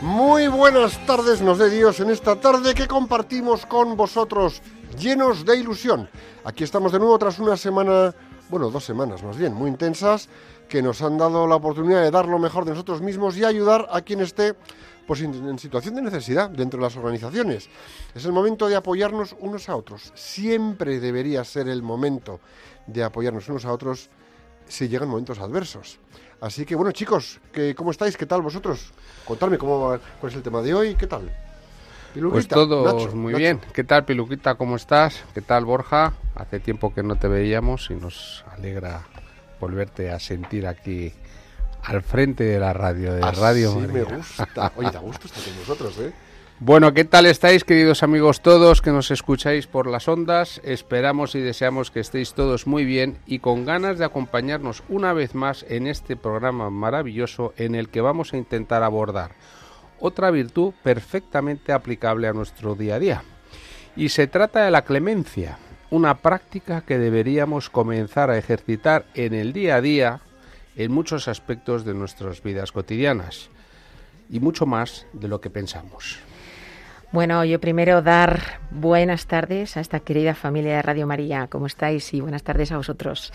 Muy buenas tardes, nos dé Dios, en esta tarde que compartimos con vosotros, llenos de ilusión. Aquí estamos de nuevo tras una semana, bueno, dos semanas más bien, muy intensas, que nos han dado la oportunidad de dar lo mejor de nosotros mismos y ayudar a quien esté pues, en, situación de necesidad dentro de las organizaciones. Es el momento de apoyarnos unos a otros. Siempre debería ser el momento de apoyarnos unos a otros si llegan momentos adversos. Así que bueno, chicos, ¿qué, ¿cómo estáis? ¿Qué tal vosotros? Contadme cómo va- cuál es el tema de hoy, ¿qué tal? Pues Piluquita, todos Nacho, muy Nacho. bien. ¿Qué tal, Piluquita? ¿Cómo estás? ¿Qué tal, Borja? Hace tiempo que no te veíamos y nos alegra volverte a sentir aquí al frente de la radio, de Así Radio me María. gusta. Oye, da gusto estar con vosotros, ¿eh? Bueno, ¿qué tal estáis, queridos amigos todos que nos escucháis por las ondas? Esperamos y deseamos que estéis todos muy bien y con ganas de acompañarnos una vez más en este programa maravilloso en el que vamos a intentar abordar otra virtud perfectamente aplicable a nuestro día a día. Y se trata de la clemencia, una práctica que deberíamos comenzar a ejercitar en el día a día en muchos aspectos de nuestras vidas cotidianas y mucho más de lo que pensamos. Bueno, yo primero dar buenas tardes a esta querida familia de Radio María. ¿Cómo estáis? Y buenas tardes a vosotros.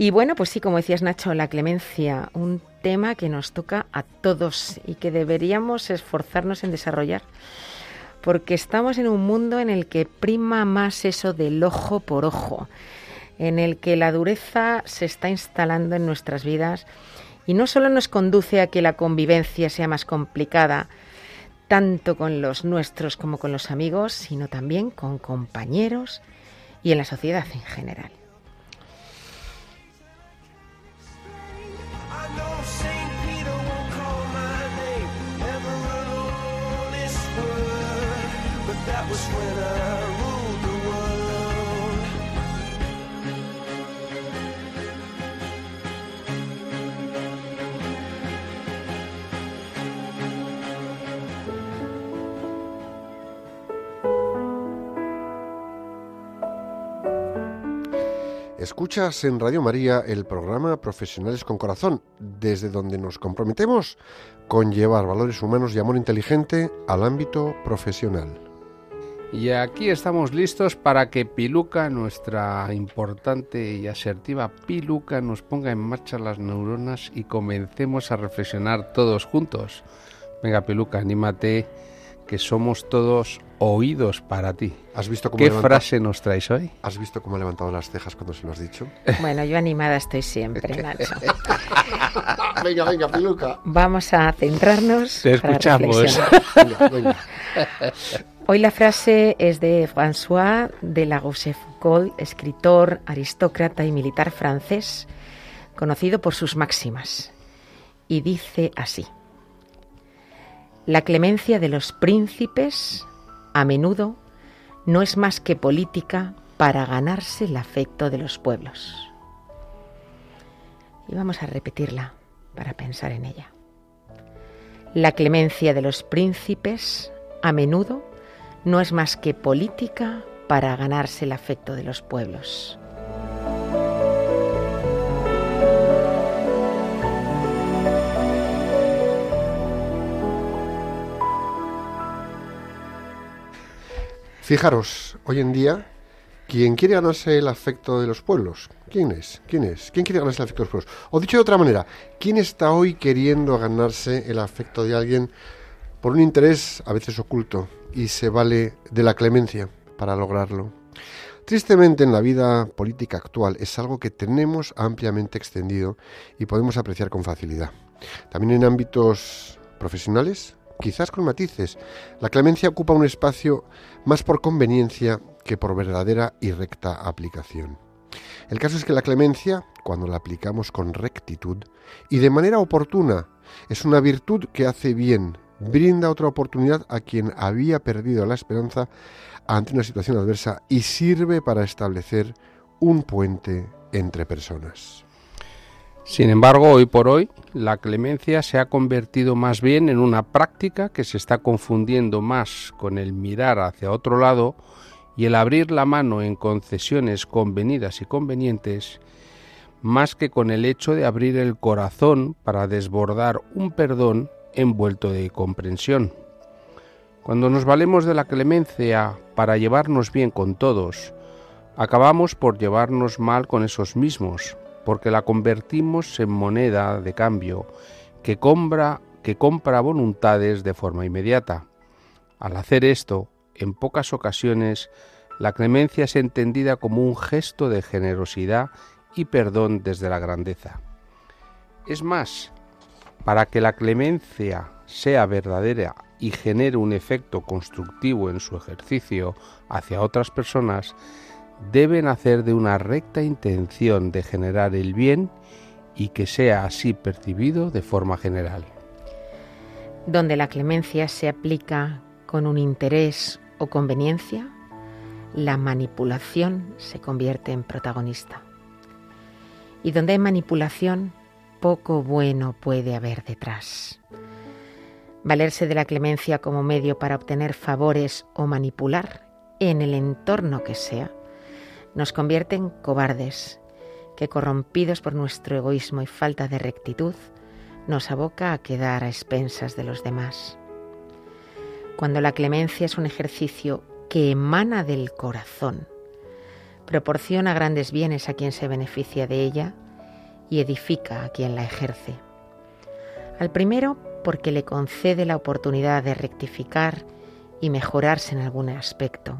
Y bueno, pues sí, como decías Nacho, la clemencia, un tema que nos toca a todos y que deberíamos esforzarnos en desarrollar. Porque estamos en un mundo en el que prima más eso del ojo por ojo, en el que la dureza se está instalando en nuestras vidas y no solo nos conduce a que la convivencia sea más complicada, tanto con los nuestros como con los amigos, sino también con compañeros y en la sociedad en general. Escuchas en Radio María el programa Profesionales con Corazón, desde donde nos comprometemos con llevar valores humanos y amor inteligente al ámbito profesional. Y aquí estamos listos para que Piluca, nuestra importante y asertiva Piluca, nos ponga en marcha las neuronas y comencemos a reflexionar todos juntos. Venga, Piluca, anímate, que somos todos oídos para ti. ¿Has visto cómo, ¿Qué levanta- frase nos traes hoy? ¿Has visto cómo ha levantado las cejas cuando se lo has dicho? Bueno, yo animada estoy siempre, Nacho. venga, venga, Piluca. Vamos a centrarnos. Te para escuchamos. reflexionar. Venga, venga. Hoy la frase es de François de la Rochefoucauld, escritor, aristócrata y militar francés, conocido por sus máximas. Y dice así. La clemencia de los príncipes, a menudo, no es más que política para ganarse el afecto de los pueblos. Y vamos a repetirla para pensar en ella. La clemencia de los príncipes, a menudo, no es más que política para ganarse el afecto de los pueblos. Fijaros, hoy en día, ¿quién quiere ganarse el afecto de los pueblos? ¿Quién es? ¿Quién es? ¿Quién quiere ganarse el afecto de los pueblos? O dicho de otra manera, ¿quién está hoy queriendo ganarse el afecto de alguien por un interés a veces oculto y se vale de la clemencia para lograrlo? Tristemente en la vida política actual es algo que tenemos ampliamente extendido y podemos apreciar con facilidad. También en ámbitos profesionales, quizás con matices, la clemencia ocupa un espacio más por conveniencia que por verdadera y recta aplicación. El caso es que la clemencia, cuando la aplicamos con rectitud y de manera oportuna, es una virtud que hace bien, brinda otra oportunidad a quien había perdido la esperanza ante una situación adversa y sirve para establecer un puente entre personas. Sin embargo, hoy por hoy, la clemencia se ha convertido más bien en una práctica que se está confundiendo más con el mirar hacia otro lado y el abrir la mano en concesiones convenidas y convenientes, más que con el hecho de abrir el corazón para desbordar un perdón envuelto de comprensión. Cuando nos valemos de la clemencia para llevarnos bien con todos, acabamos por llevarnos mal con esos mismos, porque la convertimos en moneda de cambio que compra, que compra voluntades de forma inmediata. Al hacer esto, en pocas ocasiones, la clemencia es entendida como un gesto de generosidad y perdón desde la grandeza. Es más, para que la clemencia sea verdadera y genere un efecto constructivo en su ejercicio hacia otras personas, debe nacer de una recta intención de generar el bien y que sea así percibido de forma general. Donde la clemencia se aplica con un interés o conveniencia, la manipulación se convierte en protagonista. Y donde hay manipulación, poco bueno puede haber detrás. Valerse de la clemencia como medio para obtener favores o manipular, en el entorno que sea, nos convierte en cobardes, que corrompidos por nuestro egoísmo y falta de rectitud, nos aboca a quedar a expensas de los demás. Cuando la clemencia es un ejercicio que emana del corazón, proporciona grandes bienes a quien se beneficia de ella y edifica a quien la ejerce. Al primero, porque le concede la oportunidad de rectificar y mejorarse en algún aspecto.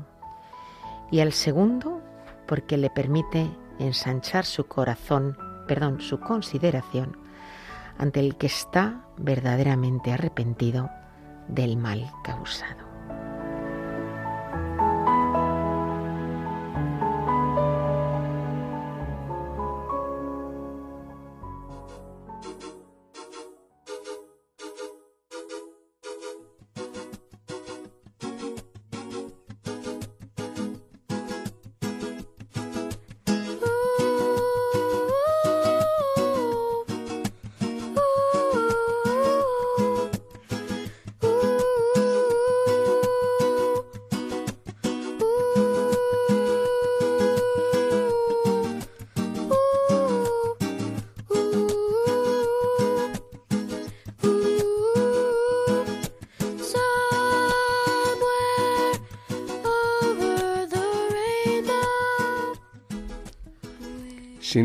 Y al segundo, porque le permite ensanchar su corazón, perdón, su consideración ante el que está verdaderamente arrepentido del mal causado.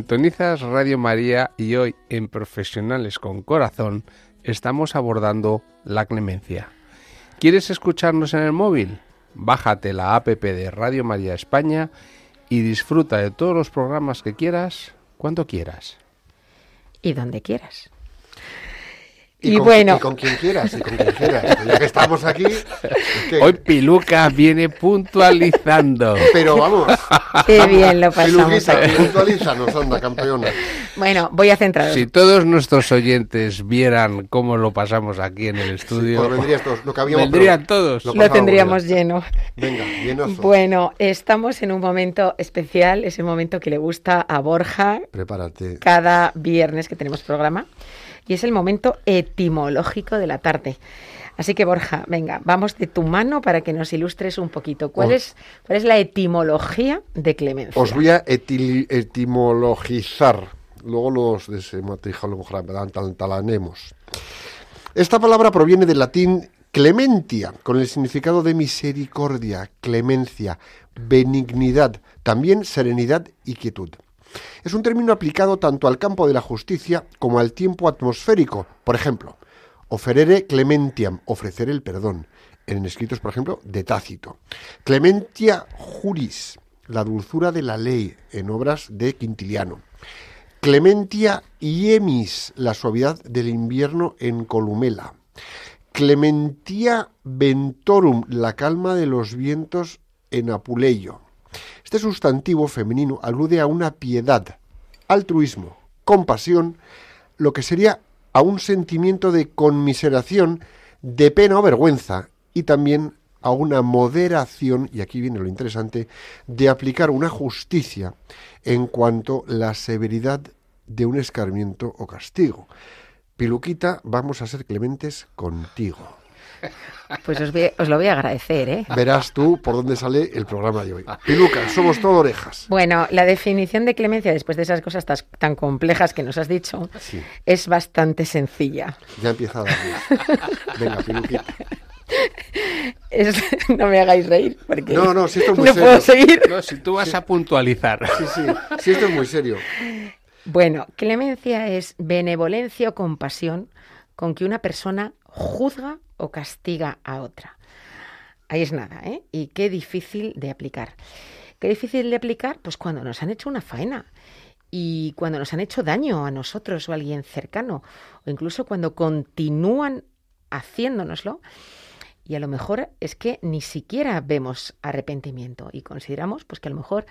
Sintonizas Radio María y hoy en Profesionales con Corazón estamos abordando la clemencia. ¿Quieres escucharnos en el móvil? Bájate la app de Radio María España y disfruta de todos los programas que quieras cuando quieras. Y donde quieras. Y, Y con, bueno. y con quien quieras, y con quien quieras. Ya que estamos aquí, es que- Hoy Piluca viene puntualizando. pero vamos. Qué bien lo pasamos. Piluquita, puntualízanos, anda, campeona. Bueno, voy a centraros. Si todos nuestros oyentes vieran cómo lo pasamos aquí en el estudio, Pues vendrías todos, no cabíamos, vendrían pero todos. lo Lo tendríamos lleno. Venga, llenazo. Bueno, estamos en un momento especial, ese momento que le gusta a Borja Prepárate. cada viernes que tenemos programa, y es el momento etimológico de la tarde. Así que Borja, venga, vamos de tu mano para que nos ilustres un poquito. ¿Cuál, es, cuál es la etimología de clemencia? Os voy a etimologizar. Luego los desematrijalanemos. Esta palabra proviene del latín Clementia, con el significado de misericordia, clemencia, benignidad, también serenidad y quietud. Es un término aplicado tanto al campo de la justicia como al tiempo atmosférico. Por ejemplo, oferere clementiam, ofrecer el perdón, en escritos, por ejemplo, de Tácito. Clementia juris, la dulzura de la ley, en obras de Quintiliano. Clementia iemis, la suavidad del invierno en Columela. Clementia ventorum, la calma de los vientos en Apuleyo. Este sustantivo femenino alude a una piedad, altruismo, compasión, lo que sería a un sentimiento de conmiseración, de pena o vergüenza, y también a una moderación, y aquí viene lo interesante, de aplicar una justicia en cuanto la severidad de un escarmiento o castigo. Piluquita, vamos a ser clementes contigo. Pues os, voy- os lo voy a agradecer, ¿eh? Verás tú por dónde sale el programa de hoy. Piluca, somos todo orejas. Bueno, la definición de clemencia, después de esas cosas tan complejas que nos has dicho, Sí. es bastante sencilla. Ya empieza a darle. Venga, Piluquita. Es- no me hagáis reír, porque No, no, si esto es muy no puedo serio. seguir. No, si tú vas a puntualizar. Sí, sí, sí, esto es muy serio. Bueno, clemencia es benevolencia o compasión con que una persona juzga o castiga a otra. Ahí es nada, ¿eh? Y qué difícil de aplicar. Qué difícil de aplicar, pues cuando nos han hecho una faena y cuando nos han hecho daño a nosotros o a alguien cercano, o incluso cuando continúan haciéndonoslo, y a lo mejor es que ni siquiera vemos arrepentimiento y consideramos pues que a lo mejor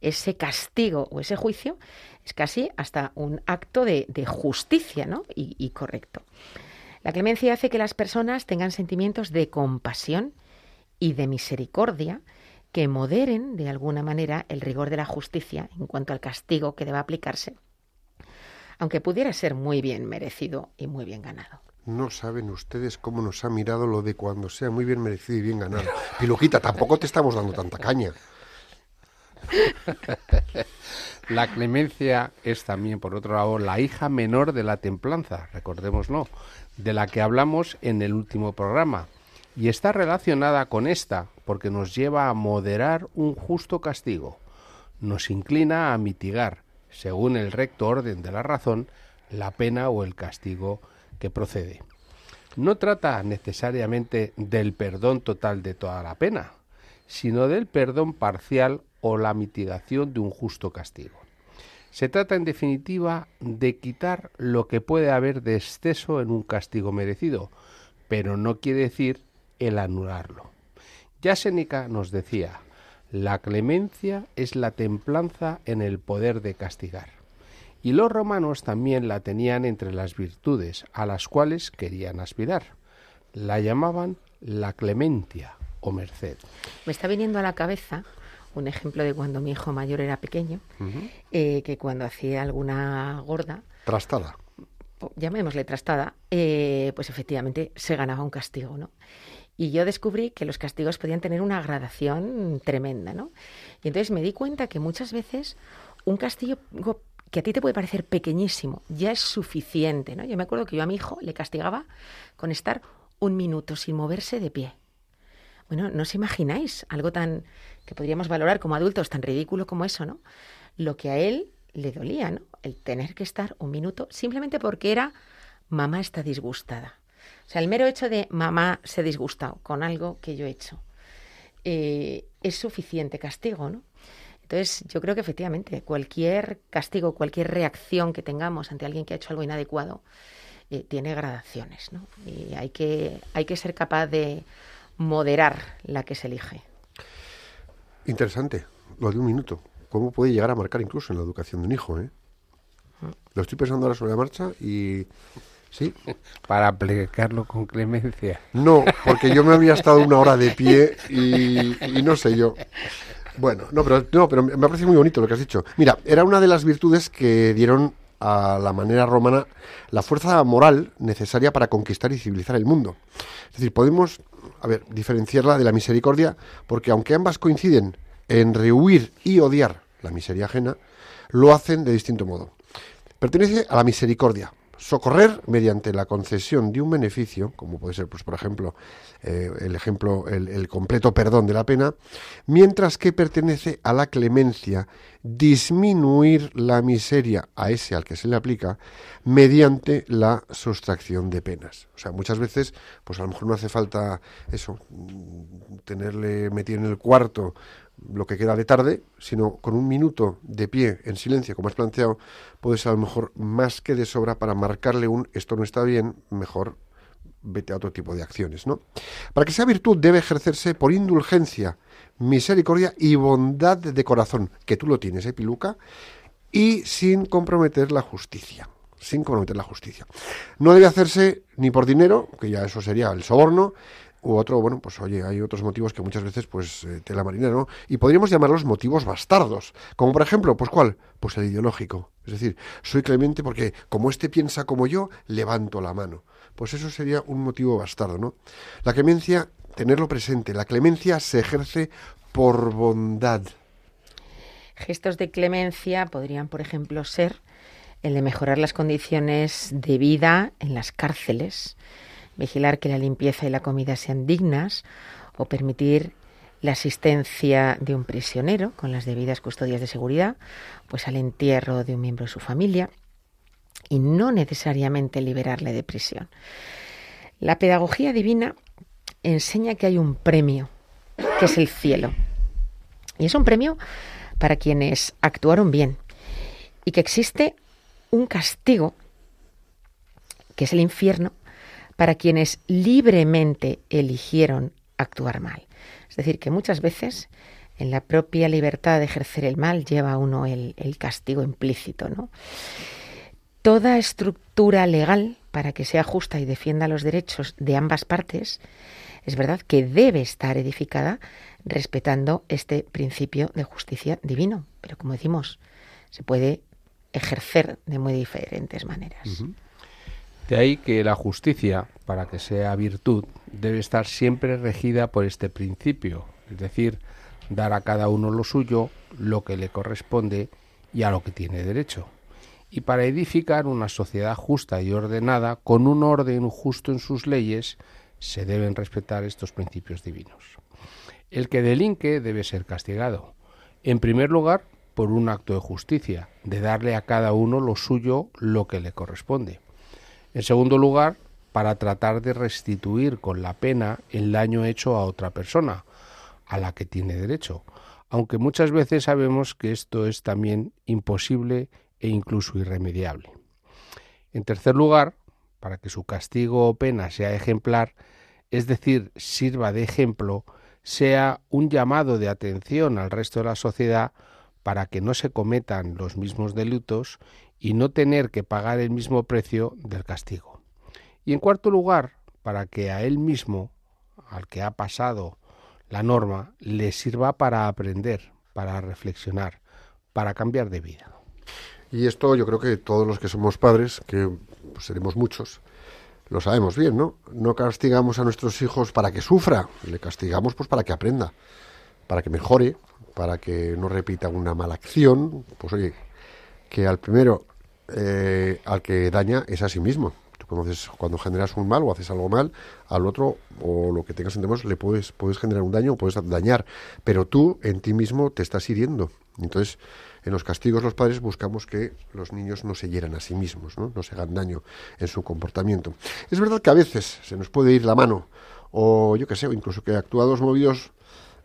ese castigo o ese juicio es casi hasta un acto de, de justicia ¿no? y, y correcto. La clemencia hace que las personas tengan sentimientos de compasión y de misericordia que moderen de alguna manera el rigor de la justicia en cuanto al castigo que deba aplicarse, aunque pudiera ser muy bien merecido y muy bien ganado. No saben ustedes cómo nos ha mirado lo de cuando sea muy bien merecido y bien ganado. Piluquita, tampoco te estamos dando tanta caña. La clemencia es también, por otro lado, la hija menor de la templanza, recordémoslo, de la que hablamos en el último programa. Y está relacionada con esta porque nos lleva a moderar un justo castigo. Nos inclina a mitigar, según el recto orden de la razón, la pena o el castigo que procede. No trata necesariamente del perdón total de toda la pena, sino del perdón parcial o la mitigación de un justo castigo. Se trata, en definitiva, de quitar lo que puede haber de exceso en un castigo merecido, pero no quiere decir el anularlo. Ya Séneca nos decía, la clemencia es la templanza en el poder de castigar. Y los romanos también la tenían entre las virtudes a las cuales querían aspirar. La llamaban la clementia o merced. Me está viniendo a la cabeza un ejemplo de cuando mi hijo mayor era pequeño, eh, que cuando hacía alguna gorda, Trastada. llamémosle trastada, eh, pues efectivamente se ganaba un castigo, ¿no? Y yo descubrí que los castigos podían tener una gradación tremenda, ¿no? Y entonces me di cuenta que muchas veces un castigo que a ti te puede parecer pequeñísimo ya es suficiente, ¿no? Yo me acuerdo que yo a mi hijo le castigaba con estar un minuto sin moverse de pie. Bueno, no os imagináis algo tan que podríamos valorar como adultos tan ridículo como eso, ¿no? Lo que a él le dolía, ¿no? El tener que estar un minuto simplemente porque era mamá está disgustada. O sea, el mero hecho de mamá se ha disgustado con algo que yo he hecho eh, es suficiente castigo, ¿no? Entonces, yo creo que efectivamente cualquier castigo, cualquier reacción que tengamos ante alguien que ha hecho algo inadecuado, eh, tiene gradaciones, ¿no? Y hay que, hay que ser capaz de moderar la que se elige. Interesante, lo de un minuto. ¿Cómo puede llegar a marcar incluso en la educación de un hijo, eh? Lo estoy pensando ahora sobre la marcha y... Sí, Para aplicarlo con clemencia. no, porque yo me había estado una hora de pie y, y no sé yo. Bueno, no pero, no, pero me parece muy bonito lo que has dicho. Mira, era una de las virtudes que dieron a la manera romana la fuerza moral necesaria para conquistar y civilizar el mundo. Es decir, podemos, a ver, diferenciarla de la misericordia, porque aunque ambas coinciden en rehuir y odiar la miseria ajena, lo hacen de distinto modo. Pertenece a la misericordia, socorrer mediante la concesión de un beneficio, como puede ser, pues, por ejemplo, eh, el ejemplo, el, el completo perdón de la pena, mientras que pertenece a la clemencia disminuir la miseria a ese al que se le aplica mediante la sustracción de penas. O sea, muchas veces, pues a lo mejor no hace falta eso, tenerle metido en el cuarto lo que queda de tarde, sino con un minuto de pie en silencio, como has planteado, puede ser a lo mejor más que de sobra para marcarle un esto no está bien, mejor vete a otro tipo de acciones, ¿no? Para que sea virtud debe ejercerse por indulgencia, misericordia y bondad de corazón, que tú lo tienes, ¿eh, Piluca? Y sin comprometer la justicia, sin comprometer la justicia. No debe hacerse ni por dinero, que ya eso sería el soborno, u otro, bueno, pues oye, hay otros motivos que muchas veces, pues, eh, tela marinera, ¿no? Y podríamos llamarlos motivos bastardos. Como por ejemplo, pues ¿cuál? Pues el ideológico. Es decir, soy clemente porque como este piensa como yo, levanto la mano. Pues eso sería un motivo bastardo, ¿no? La clemencia, tenerlo presente, la clemencia se ejerce por bondad. Gestos de clemencia podrían, por ejemplo, ser el de mejorar las condiciones de vida en las cárceles, vigilar que la limpieza y la comida sean dignas o permitir la asistencia de un prisionero con las debidas custodias de seguridad, pues al entierro de un miembro de su familia y no necesariamente liberarle de prisión. La pedagogía divina enseña que hay un premio, que es el cielo. Y es un premio para quienes actuaron bien y que existe un castigo, que es el infierno, para quienes libremente eligieron actuar mal. Es decir, que muchas veces en la propia libertad de ejercer el mal lleva uno el, el castigo implícito, ¿no? Toda estructura legal para que sea justa y defienda los derechos de ambas partes, es verdad que debe estar edificada respetando este principio de justicia divino. Pero como decimos, se puede ejercer de muy diferentes maneras. De ahí que la justicia, para que sea virtud, debe estar siempre regida por este principio, es decir, dar a cada uno lo suyo, lo que le corresponde y a lo que tiene derecho. Y para edificar una sociedad justa y ordenada, con un orden justo en sus leyes, se deben respetar estos principios divinos. El que delinque debe ser castigado. En primer lugar, por un acto de justicia, de darle a cada uno lo suyo, lo que le corresponde. En segundo lugar, para tratar de restituir con la pena el daño hecho a otra persona, a la que tiene derecho, aunque muchas veces sabemos que esto es también imposible e incluso irremediable. En tercer lugar, para que su castigo o pena sea ejemplar, es decir, sirva de ejemplo, sea un llamado de atención al resto de la sociedad para que no se cometan los mismos delitos y no tener que pagar el mismo precio del castigo. Y en cuarto lugar, para que a él mismo, al que ha pasado la norma, le sirva para aprender, para reflexionar, para cambiar de vida. Y esto yo creo que todos los que somos padres, que pues, seremos muchos, lo sabemos bien, ¿no? No castigamos a nuestros hijos para que sufra, le castigamos pues para que aprenda, para que mejore, para que no repita una mala acción, pues oye, que al primero, eh, al que daña es a sí mismo. Tú conoces cuando generas un mal o haces algo mal, al otro o lo que tengas en manos le puedes, puedes generar un daño o puedes dañar, pero tú en ti mismo te estás hiriendo. Entonces, en los castigos los padres buscamos que los niños no se hieran a sí mismos, ¿no? no se hagan daño en su comportamiento. Es verdad que a veces se nos puede ir la mano, o yo qué sé, o incluso que actuados movidos,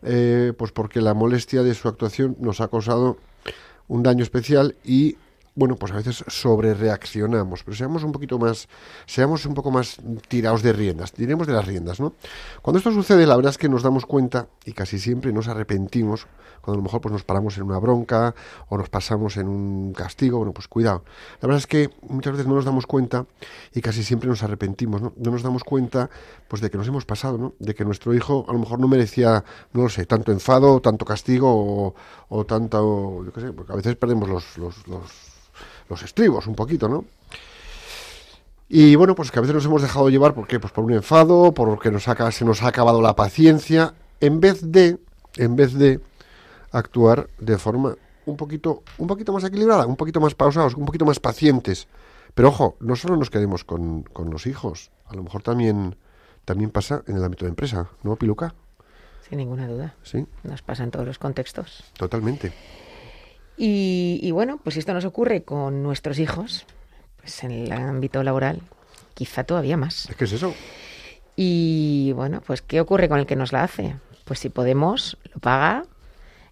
eh, pues porque la molestia de su actuación nos ha causado un daño especial y bueno, pues a veces sobre reaccionamos, pero seamos un poquito más, seamos un poco más tirados de riendas, diremos de las riendas, ¿no? Cuando esto sucede, la verdad es que nos damos cuenta y casi siempre nos arrepentimos, cuando a lo mejor pues nos paramos en una bronca o nos pasamos en un castigo, bueno, pues cuidado. La verdad es que muchas veces no nos damos cuenta y casi siempre nos arrepentimos, ¿no? No nos damos cuenta pues de que nos hemos pasado, ¿no? De que nuestro hijo a lo mejor no merecía, no lo sé, tanto enfado, tanto castigo o, o tanto, yo qué sé, porque a veces perdemos los, los, los los estribos un poquito, ¿no? Y bueno, pues que a veces nos hemos dejado llevar, ¿por qué? Pues por un enfado, porque nos ha, se nos ha acabado la paciencia, en vez de, en vez de actuar de forma un poquito, un poquito más equilibrada, un poquito más pausados, un poquito más pacientes. Pero ojo, no solo nos quedemos con, con los hijos, a lo mejor también, también pasa en el ámbito de empresa, ¿no, Piluca? Sin ninguna duda. Sí, Nos pasa en todos los contextos. totalmente. Y, y bueno, pues si esto nos ocurre con nuestros hijos, pues en el ámbito laboral, quizá todavía más. Es que es eso. Y bueno, pues ¿qué ocurre con el que nos la hace? Pues si Podemos, lo paga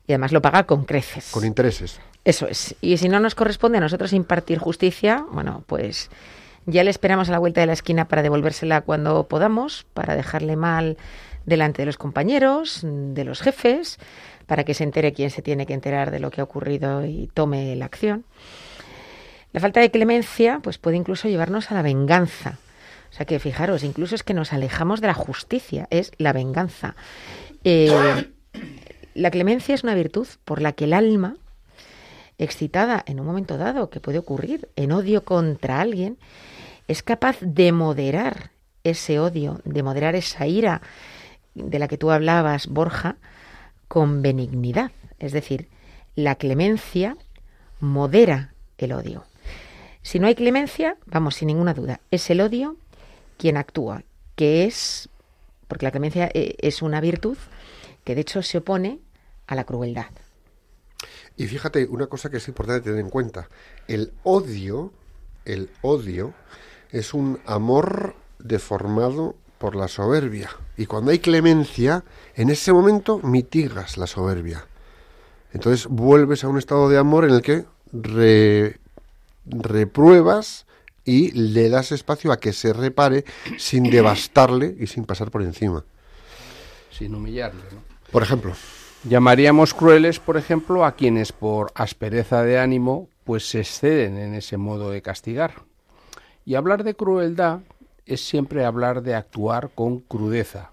y además lo paga con creces. Con intereses. Eso es. Y si no nos corresponde a nosotros impartir justicia, bueno, pues ya le esperamos a la vuelta de la esquina para devolvérsela cuando podamos, para dejarle mal delante de los compañeros, de los jefes, para que se entere quien se tiene que enterar de lo que ha ocurrido y tome la acción. La falta de clemencia pues puede incluso llevarnos a la venganza. O sea que fijaros, incluso es que nos alejamos de la justicia, es la venganza. Eh, la clemencia es una virtud por la que el alma, excitada en un momento dado, que puede ocurrir en odio contra alguien, es capaz de moderar ese odio, de moderar esa ira de la que tú hablabas, Borja, con benignidad. Es decir, la clemencia modera el odio. Si no hay clemencia, vamos, sin ninguna duda, es el odio quien actúa, que es, porque la clemencia eh, es una virtud que de hecho se opone a la crueldad. Y fíjate, una cosa que es importante tener en cuenta. El odio, el odio, es un amor deformado por la soberbia. Y cuando hay clemencia, en ese momento mitigas la soberbia. Entonces vuelves a un estado de amor en el que re- repruebas y le das espacio a que se repare sin devastarle y sin pasar por encima. Sin humillarle, ¿no? Por ejemplo, Llamaríamos crueles, por ejemplo, a quienes por aspereza de ánimo pues se exceden en ese modo de castigar. Y hablar de crueldad es siempre hablar de actuar con crudeza.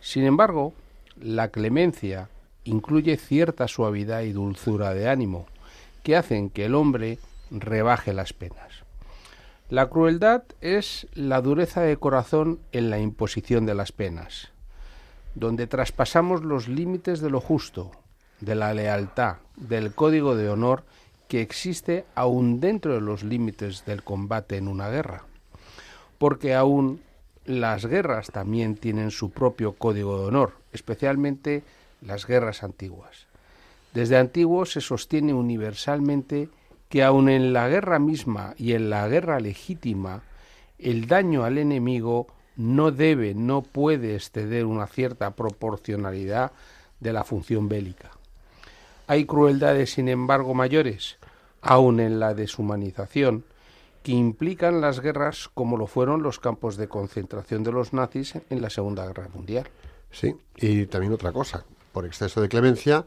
Sin embargo, la clemencia incluye cierta suavidad y dulzura de ánimo que hacen que el hombre rebaje las penas. La crueldad es la dureza de corazón en la imposición de las penas donde traspasamos los límites de lo justo, de la lealtad, del código de honor que existe aún dentro de los límites del combate en una guerra. Porque aún las guerras también tienen su propio código de honor, especialmente las guerras antiguas. Desde antiguo se sostiene universalmente que aun en la guerra misma y en la guerra legítima, el daño al enemigo no debe, no puede exceder una cierta proporcionalidad de la función bélica. Hay crueldades, sin embargo, mayores, aun en la deshumanización, que implican las guerras como lo fueron los campos de concentración de los nazis en la Segunda Guerra Mundial. Sí, y también otra cosa, por exceso de clemencia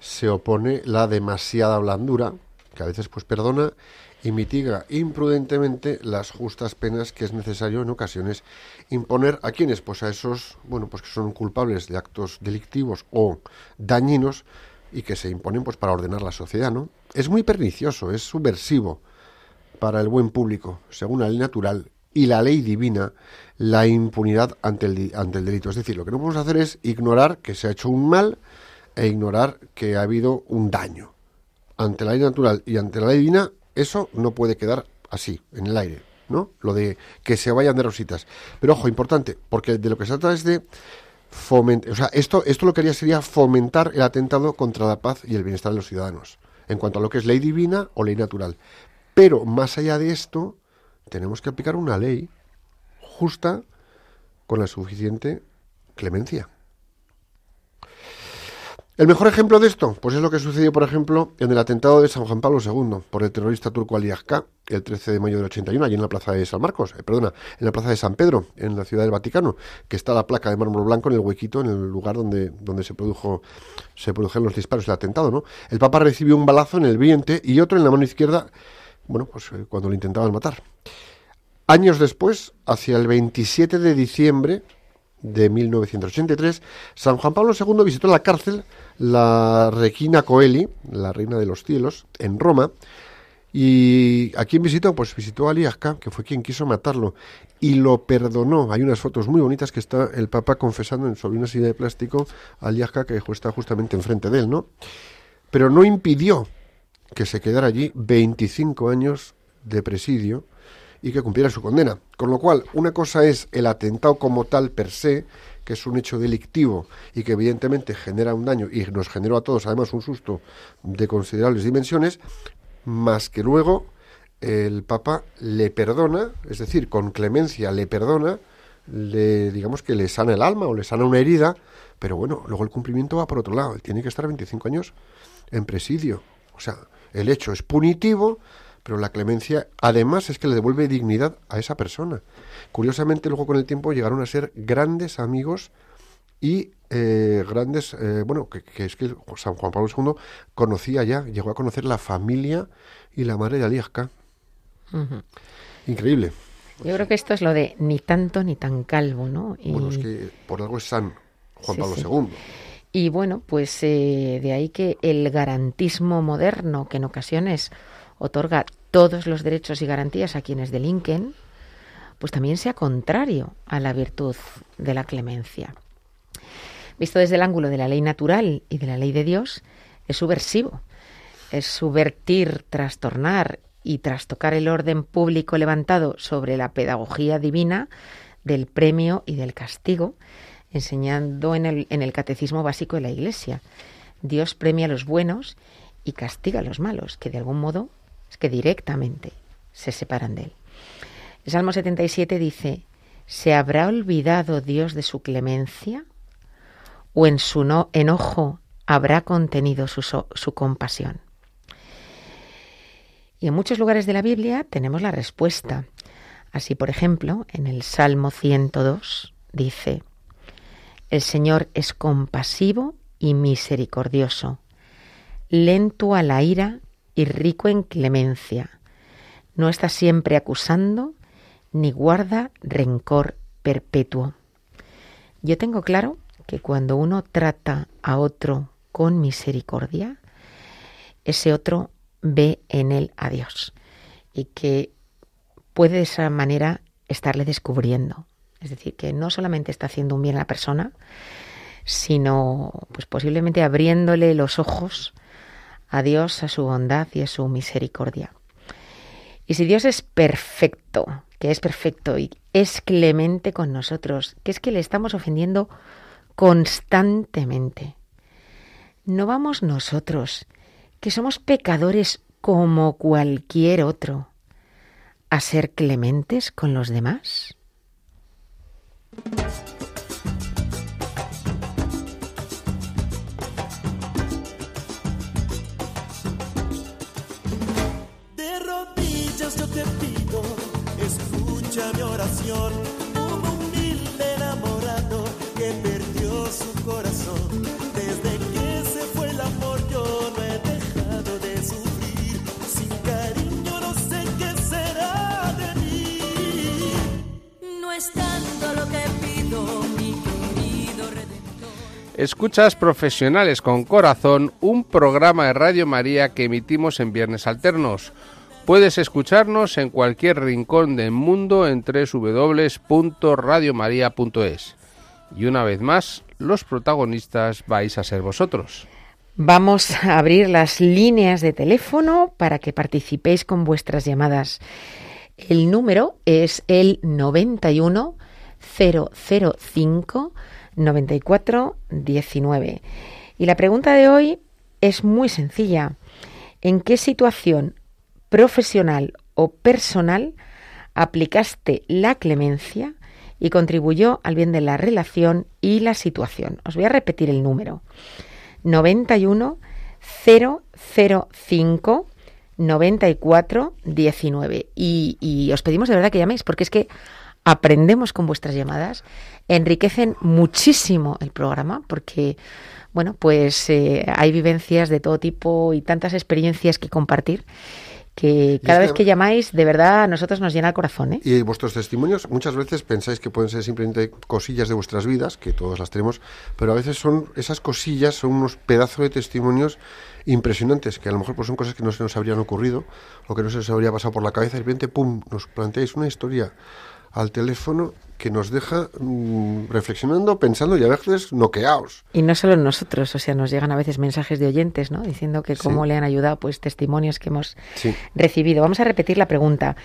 se opone la demasiada blandura, que a veces pues perdona y mitiga imprudentemente las justas penas que es necesario en ocasiones imponer a quienes pues a esos, bueno, pues que son culpables de actos delictivos o dañinos y que se imponen pues para ordenar la sociedad, ¿no? Es muy pernicioso, es subversivo para el buen público, según la ley natural y la ley divina, la impunidad ante el, ante el delito. Es decir, lo que no podemos hacer es ignorar que se ha hecho un mal e ignorar que ha habido un daño. Ante la ley natural y ante la ley divina, eso no puede quedar así, en el aire, ¿no? Lo de que se vayan de rositas. Pero ojo, importante, porque de lo que se trata es de fomentar, o sea, esto, esto lo que haría sería fomentar el atentado contra la paz y el bienestar de los ciudadanos, en cuanto a lo que es ley divina o ley natural. Pero más allá de esto, tenemos que aplicar una ley justa con la suficiente clemencia. El mejor ejemplo de esto, pues es lo que sucedió, por ejemplo, en el atentado de San Juan Pablo II por el terrorista turco Ali el 13 de mayo del 81, allí en la plaza de San Marcos, eh, perdona, en la plaza de San Pedro, en la ciudad del Vaticano, que está la placa de mármol blanco en el huequito, en el lugar donde, donde se produjo, se produjeron los disparos del atentado, ¿no? El Papa recibió un balazo en el vientre y otro en la mano izquierda, bueno, pues eh, cuando lo intentaban matar. Años después, hacia el 27 de diciembre de 1983, San Juan Pablo II visitó la cárcel la Requina Coeli, la reina de los cielos, en Roma. ¿Y a quién visitó? Pues visitó a Aliasca, que fue quien quiso matarlo, y lo perdonó. Hay unas fotos muy bonitas que está el Papa confesando sobre una silla de plástico a Aliasca, que está justamente enfrente de él, ¿no? Pero no impidió que se quedara allí 25 años de presidio y que cumpliera su condena. Con lo cual, una cosa es el atentado como tal per se, que es un hecho delictivo y que evidentemente genera un daño y nos generó a todos además un susto de considerables dimensiones, más que luego el Papa le perdona, es decir, con clemencia le perdona, le digamos que le sana el alma o le sana una herida, pero bueno, luego el cumplimiento va por otro lado, tiene que estar 25 años en presidio. O sea, el hecho es punitivo, pero la clemencia además es que le devuelve dignidad a esa persona. Curiosamente, luego con el tiempo llegaron a ser grandes amigos y eh, grandes, eh, bueno, que, que es que San Juan Pablo II conocía ya, llegó a conocer la familia y la madre de Aliasca. Increíble. Yo creo que esto es lo de ni tanto ni tan calvo, ¿no? Y, Bueno, es que por algo es San Juan Sí, Pablo sí. II. Y bueno, pues eh, de ahí que el garantismo moderno, que en ocasiones otorga todos los derechos y garantías a quienes delinquen, pues también sea contrario a la virtud de la clemencia. Visto desde el ángulo de la ley natural y de la ley de Dios, es subversivo. Es subvertir, trastornar y trastocar el orden público levantado sobre la pedagogía divina del premio y del castigo, enseñando en el, catecismo básico de la Iglesia. Dios premia a los buenos y castiga a los malos, que de algún modo es que directamente se separan de él. El Salmo 77 dice, ¿se habrá olvidado Dios de su clemencia? ¿O en su no- enojo habrá contenido su, su compasión? Y en muchos lugares de la Biblia tenemos la respuesta. Así, por ejemplo, en el Salmo 102 dice, El Señor es compasivo y misericordioso, lento a la ira y rico en clemencia. No está siempre acusando ni guarda rencor perpetuo. Yo tengo claro que cuando uno trata a otro con misericordia, ese otro ve en él a Dios y que puede de esa manera estarle descubriendo. Es decir, que no solamente está haciendo un bien a la persona, sino pues posiblemente abriéndole los ojos a Dios, a su bondad y a su misericordia. Y si Dios es perfecto, que es perfecto y es clemente con nosotros, que es que le estamos ofendiendo constantemente, no vamos nosotros, que somos pecadores como cualquier otro, a ser clementes con los demás? De rodillas yo te pido, escucha mi oración. Un humilde enamorado que perdió su corazón. Escuchas Profesionales con Corazón, un programa de Radio María que emitimos en viernes alternos. Puedes escucharnos en cualquier rincón del mundo en www.radiomaria.es. Y una vez más, los protagonistas vais a ser vosotros. Vamos a abrir las líneas de teléfono para que participéis con vuestras llamadas. El número es el 91 005 94 19. Y la pregunta de hoy es muy sencilla. ¿En qué situación profesional o personal aplicaste la clemencia y contribuyó al bien de la relación y la situación? Os voy a repetir el número. 91 005 94 19. Y, y os pedimos de verdad que llaméis, porque es que aprendemos con vuestras llamadas, enriquecen muchísimo el programa, porque, bueno, pues eh, hay vivencias de todo tipo y tantas experiencias que compartir que cada vez que- que llamáis, de verdad, a nosotros nos llena el corazón, ¿eh? Y vuestros testimonios muchas veces pensáis que pueden ser simplemente cosillas de vuestras vidas, que todos las tenemos, pero a veces son esas cosillas, son unos pedazos de testimonios impresionantes, que a lo mejor pues, son cosas que no se nos habrían ocurrido o que no se nos habría pasado por la cabeza, y de repente, pum, nos planteáis una historia al teléfono que nos deja mm, reflexionando, pensando y a veces noqueados. Y no solo nosotros, o sea, nos llegan a veces mensajes de oyentes, ¿no? Diciendo que Sí. cómo le han ayudado, pues testimonios que hemos Sí. recibido. Vamos a repetir la pregunta.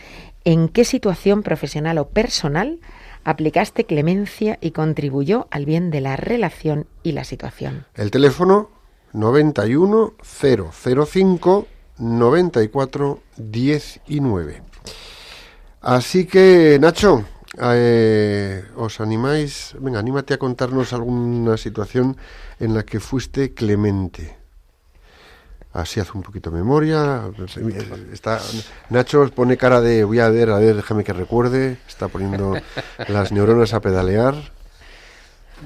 ¿En qué situación profesional o personal aplicaste clemencia y contribuyó al bien de la relación y la situación? El teléfono 91 005 94 19. Así que, Nacho, eh, ¿os animáis? Venga, anímate a contarnos alguna situación en la que fuiste clemente. Así hace un poquito de memoria. Está, Nacho pone cara de voy a ver, a ver, déjame que recuerde. Está poniendo las neuronas a pedalear.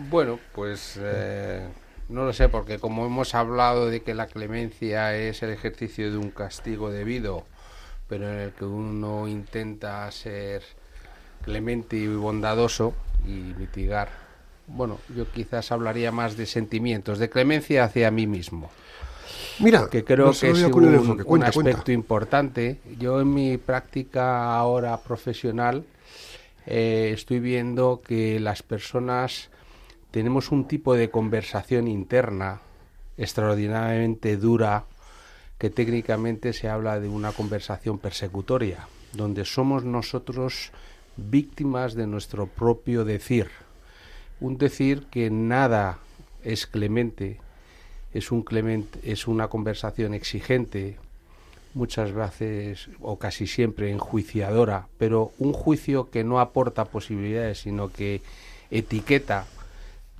Bueno, pues eh, no lo sé, porque como hemos hablado de que la clemencia es el ejercicio de un castigo debido, pero en el que uno intenta ser clemente y bondadoso y mitigar, bueno, yo quizás hablaría más de sentimientos, de clemencia hacia mí mismo Mira, que creo no que es el un, aspecto cuenta. importante. Yo en mi práctica ahora profesional eh, estoy viendo que las personas tenemos un tipo de conversación interna extraordinariamente dura que técnicamente se habla de una conversación persecutoria, donde somos nosotros víctimas de nuestro propio decir. Un decir que nada es clemente, es un clemente, es una conversación exigente, muchas veces o casi siempre enjuiciadora, pero un juicio que no aporta posibilidades, sino que etiqueta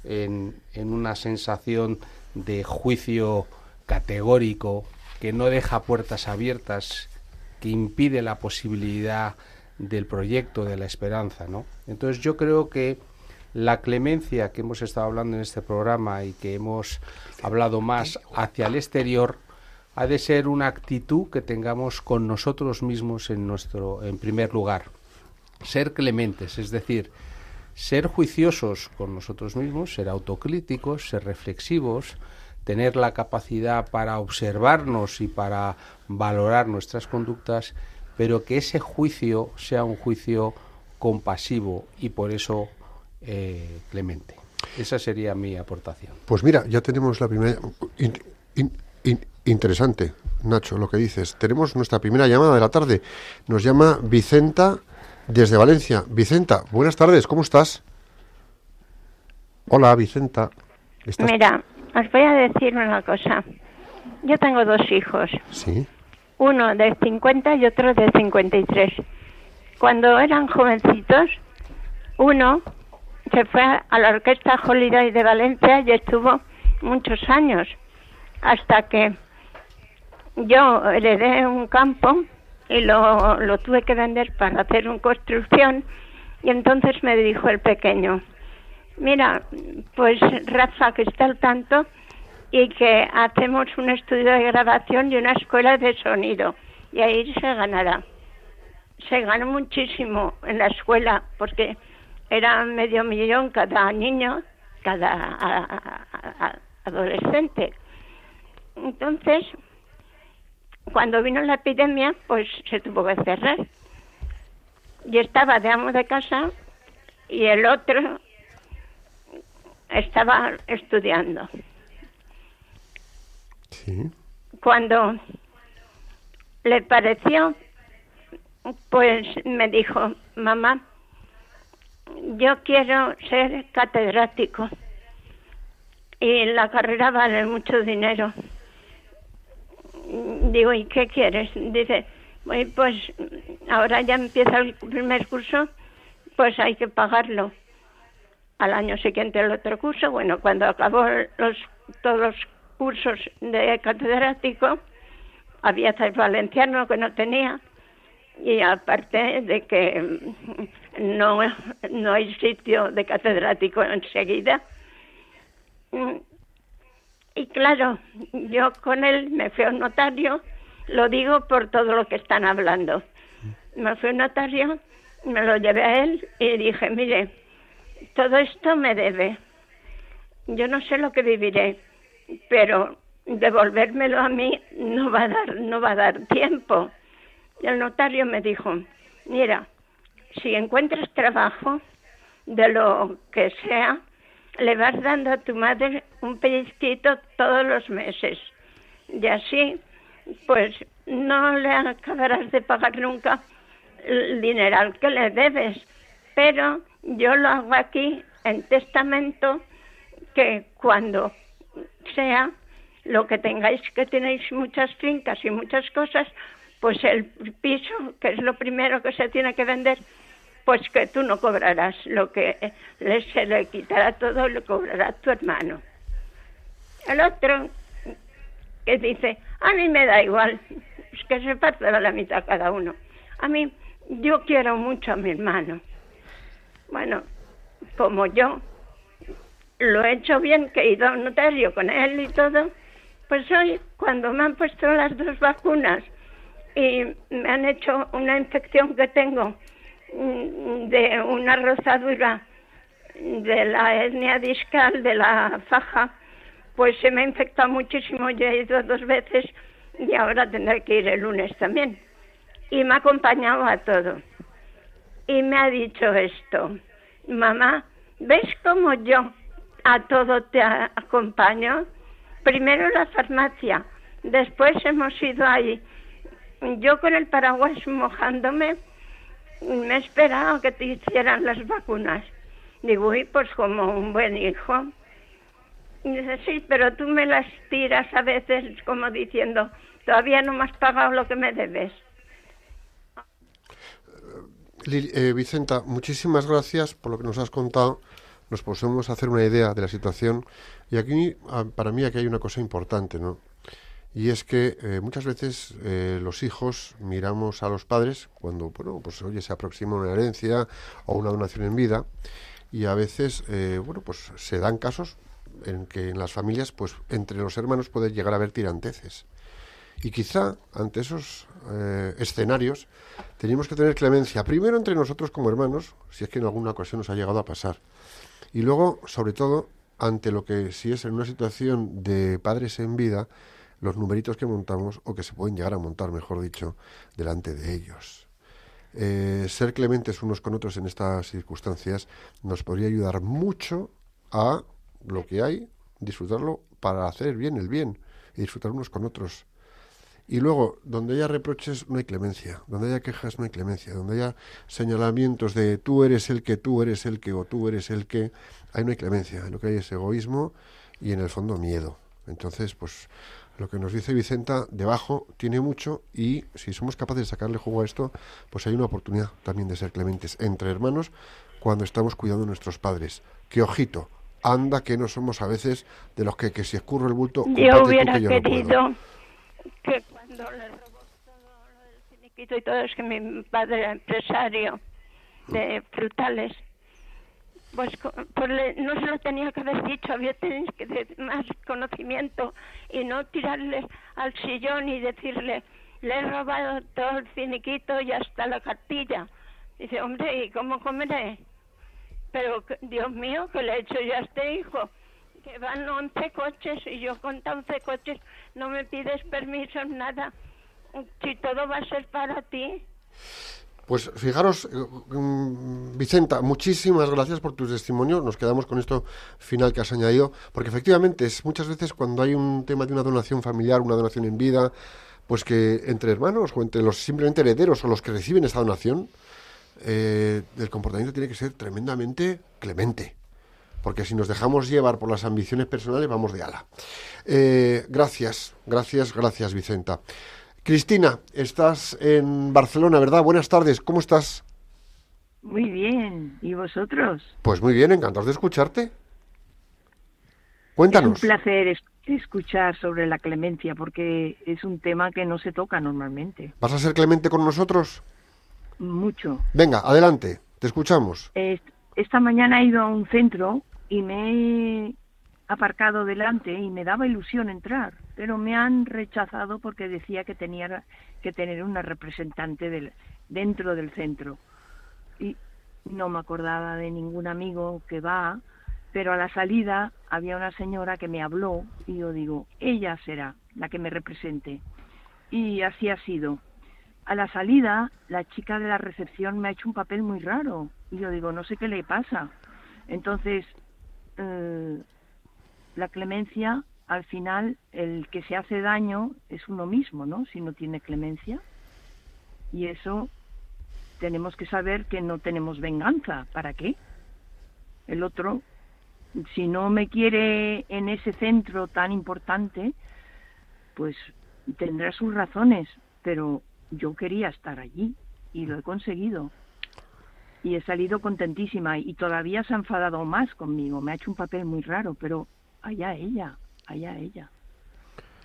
en, en una sensación de juicio categórico, que no deja puertas abiertas, que impide la posibilidad del proyecto, de la esperanza, ¿no? Entonces yo creo que la clemencia que hemos estado hablando en este programa y que hemos hablado más hacia el exterior ha de ser una actitud que tengamos con nosotros mismos en nuestro en primer lugar. Ser clementes, es decir, ser juiciosos con nosotros mismos, ser autocríticos, ser reflexivos, tener la capacidad para observarnos y para valorar nuestras conductas, pero que ese juicio sea un juicio compasivo y por eso eh, clemente. Esa sería mi aportación. Pues mira, ya tenemos la primera. in- in- in- interesante, Nacho, lo que dices. Tenemos nuestra primera llamada de la tarde. Nos llama Vicenta desde Valencia. Vicenta, buenas tardes, ¿cómo estás? Hola, Vicenta. ¿Estás- Mira, os voy a decir una cosa. Yo tengo dos hijos, Sí, uno de 50 y otro de 53. Cuando eran jovencitos, uno se fue a la Orquesta Holiday de Valencia y estuvo muchos años, hasta que yo heredé un campo y lo, lo tuve que vender para hacer una construcción y entonces me dijo el pequeño, mira, pues Rafa que está al tanto y que hacemos un estudio de grabación y una escuela de sonido y ahí se ganará. Se ganó muchísimo en la escuela porque era medio millón cada niño, cada a- adolescente. Entonces, cuando vino la epidemia, pues se tuvo que cerrar. Y estaba de amo de casa y el otro estaba estudiando. sí. Cuando le pareció, pues me dijo, mamá, yo quiero ser catedrático y la carrera vale mucho dinero. Digo, ¿y qué quieres? Dice, "Uy, pues ahora ya empieza el primer curso, pues hay que pagarlo. Al año siguiente el otro curso, bueno, cuando acabó todos los cursos de catedrático, había el valenciano que no tenía, y aparte de que mm, no, no hay sitio de catedrático enseguida. Mm, Y claro, yo con él me fui a un notario, lo digo por todo lo que están hablando. Me fui a un notario, me lo llevé a él y dije, mire, todo esto me debe. Yo no sé lo que viviré, pero devolvérmelo a mí no va a dar, no va a dar tiempo. Y el notario me dijo, mira, si encuentras trabajo de lo que sea, le vas dando a tu madre un pellizquito todos los meses. Y así, pues no le acabarás de pagar nunca el dineral que le debes, pero yo lo hago aquí en testamento que cuando sea lo que tengáis, que tenéis muchas fincas y muchas cosas, pues el piso, que es lo primero que se tiene que vender, pues que tú no cobrarás, lo que le, se le quitará todo lo cobrará tu hermano. El otro que dice, a mí me da igual, es que se parte la mitad cada uno. A mí, yo quiero mucho a mi hermano. Bueno, como yo lo he hecho bien, que he ido a un notario con él y todo, pues hoy, cuando me han puesto las dos vacunas y me han hecho una infección que tengo mm, de una rozadura de la hernia discal de la faja, pues se me ha infectado muchísimo. Yo he ido dos veces y ahora tendré que ir el lunes también. Y me ha acompañado a todo. Y me ha dicho esto, mamá, ¿ves cómo yo a todo te acompaño? Primero la farmacia, después hemos ido ahí. Yo con el paraguas mojándome, me he esperado que te hicieran las vacunas. Digo, uy, pues como un buen hijo. Y dice, sí, pero tú me las tiras a veces como diciendo, todavía no me has pagado lo que me debes. Eh, Vicenta, muchísimas gracias por lo que nos has contado. Nos podemos hacer una idea de la situación. Y aquí, para mí, aquí hay una cosa importante, ¿no? Y es que eh, muchas veces eh, los hijos miramos a los padres cuando, bueno, pues oye, se aproxima una herencia o una donación en vida y a veces, eh, bueno, pues se dan casos en que en las familias, pues entre los hermanos puede llegar a haber tiranteces. Y quizá ante esos eh, escenarios tenemos que tener clemencia, primero entre nosotros como hermanos, si es que en alguna ocasión nos ha llegado a pasar, y luego, sobre todo, ante lo que si es en una situación de padres en vida, los numeritos que montamos, o que se pueden llegar a montar, mejor dicho, delante de ellos. Eh, ser clementes unos con otros en estas circunstancias nos podría ayudar mucho a lo que hay, disfrutarlo para hacer bien el bien y disfrutar unos con otros. Y luego, donde haya reproches, no hay clemencia. Donde haya quejas, no hay clemencia. Donde haya señalamientos de tú eres el que, tú eres el que o tú eres el que, ahí no hay clemencia. Lo que hay es egoísmo y en el fondo miedo. Entonces, pues lo que nos dice Vicenta, debajo tiene mucho y si somos capaces de sacarle jugo a esto, pues hay una oportunidad también de ser clementes entre hermanos cuando estamos cuidando a nuestros padres. Que ojito, anda que no somos a veces de los que, que si escurro el bulto, Yo hubiera que yo no que cuando le robó todo lo del finiquito y todo, es que mi padre era empresario de frutales, pues, pues le- no se lo tenía que haber dicho, había tenido que tener más conocimiento y no tirarle al sillón y decirle, le he robado todo el finiquito y hasta la cartilla. Dice, hombre, ¿y cómo comeré? Pero, Dios mío, que le he hecho yo a este hijo? Que van 11 coches y yo con tan 11 coches no me pides permiso nada. Si todo va a ser para ti. Pues fijaros, eh, mm, Vicenta, muchísimas gracias por tu testimonio. Nos quedamos con esto final que has añadido, porque efectivamente es muchas veces cuando hay un tema de una donación familiar, una donación en vida, pues que entre hermanos o entre los simplemente herederos o los que reciben esa donación, eh, el comportamiento tiene que ser tremendamente clemente. Porque si nos dejamos llevar por las ambiciones personales, vamos de ala. Eh, gracias, gracias, gracias, Vicenta. Cristina, estás en Barcelona, ¿verdad? Buenas tardes, ¿cómo estás? Muy bien. ¿Y vosotros? Pues muy bien, encantados de escucharte. Cuéntanos. Es un placer es- escuchar sobre la clemencia porque es un tema que no se toca normalmente. ¿Vas a ser clemente con nosotros? Mucho. Venga, adelante, te escuchamos. Es- Esta mañana he ido a un centro y me he aparcado delante y me daba ilusión entrar, pero me han rechazado porque decía que tenía que tener una representante del, dentro del centro. Y no me acordaba de ningún amigo que va, pero a la salida había una señora que me habló y yo digo, ella será la que me represente. Y así ha sido. A la salida, la chica de la recepción me ha hecho un papel muy raro. Y yo digo, no sé qué le pasa. Entonces, eh, la clemencia, al final, el que se hace daño es uno mismo, ¿no? Si no tiene clemencia. Y eso tenemos que saber que no tenemos venganza. ¿Para qué? El otro, si no me quiere en ese centro tan importante, pues tendrá sus razones, pero yo quería estar allí y lo he conseguido. Y he salido contentísima y todavía se ha enfadado más conmigo. Me ha hecho un papel muy raro, pero allá ella, allá ella.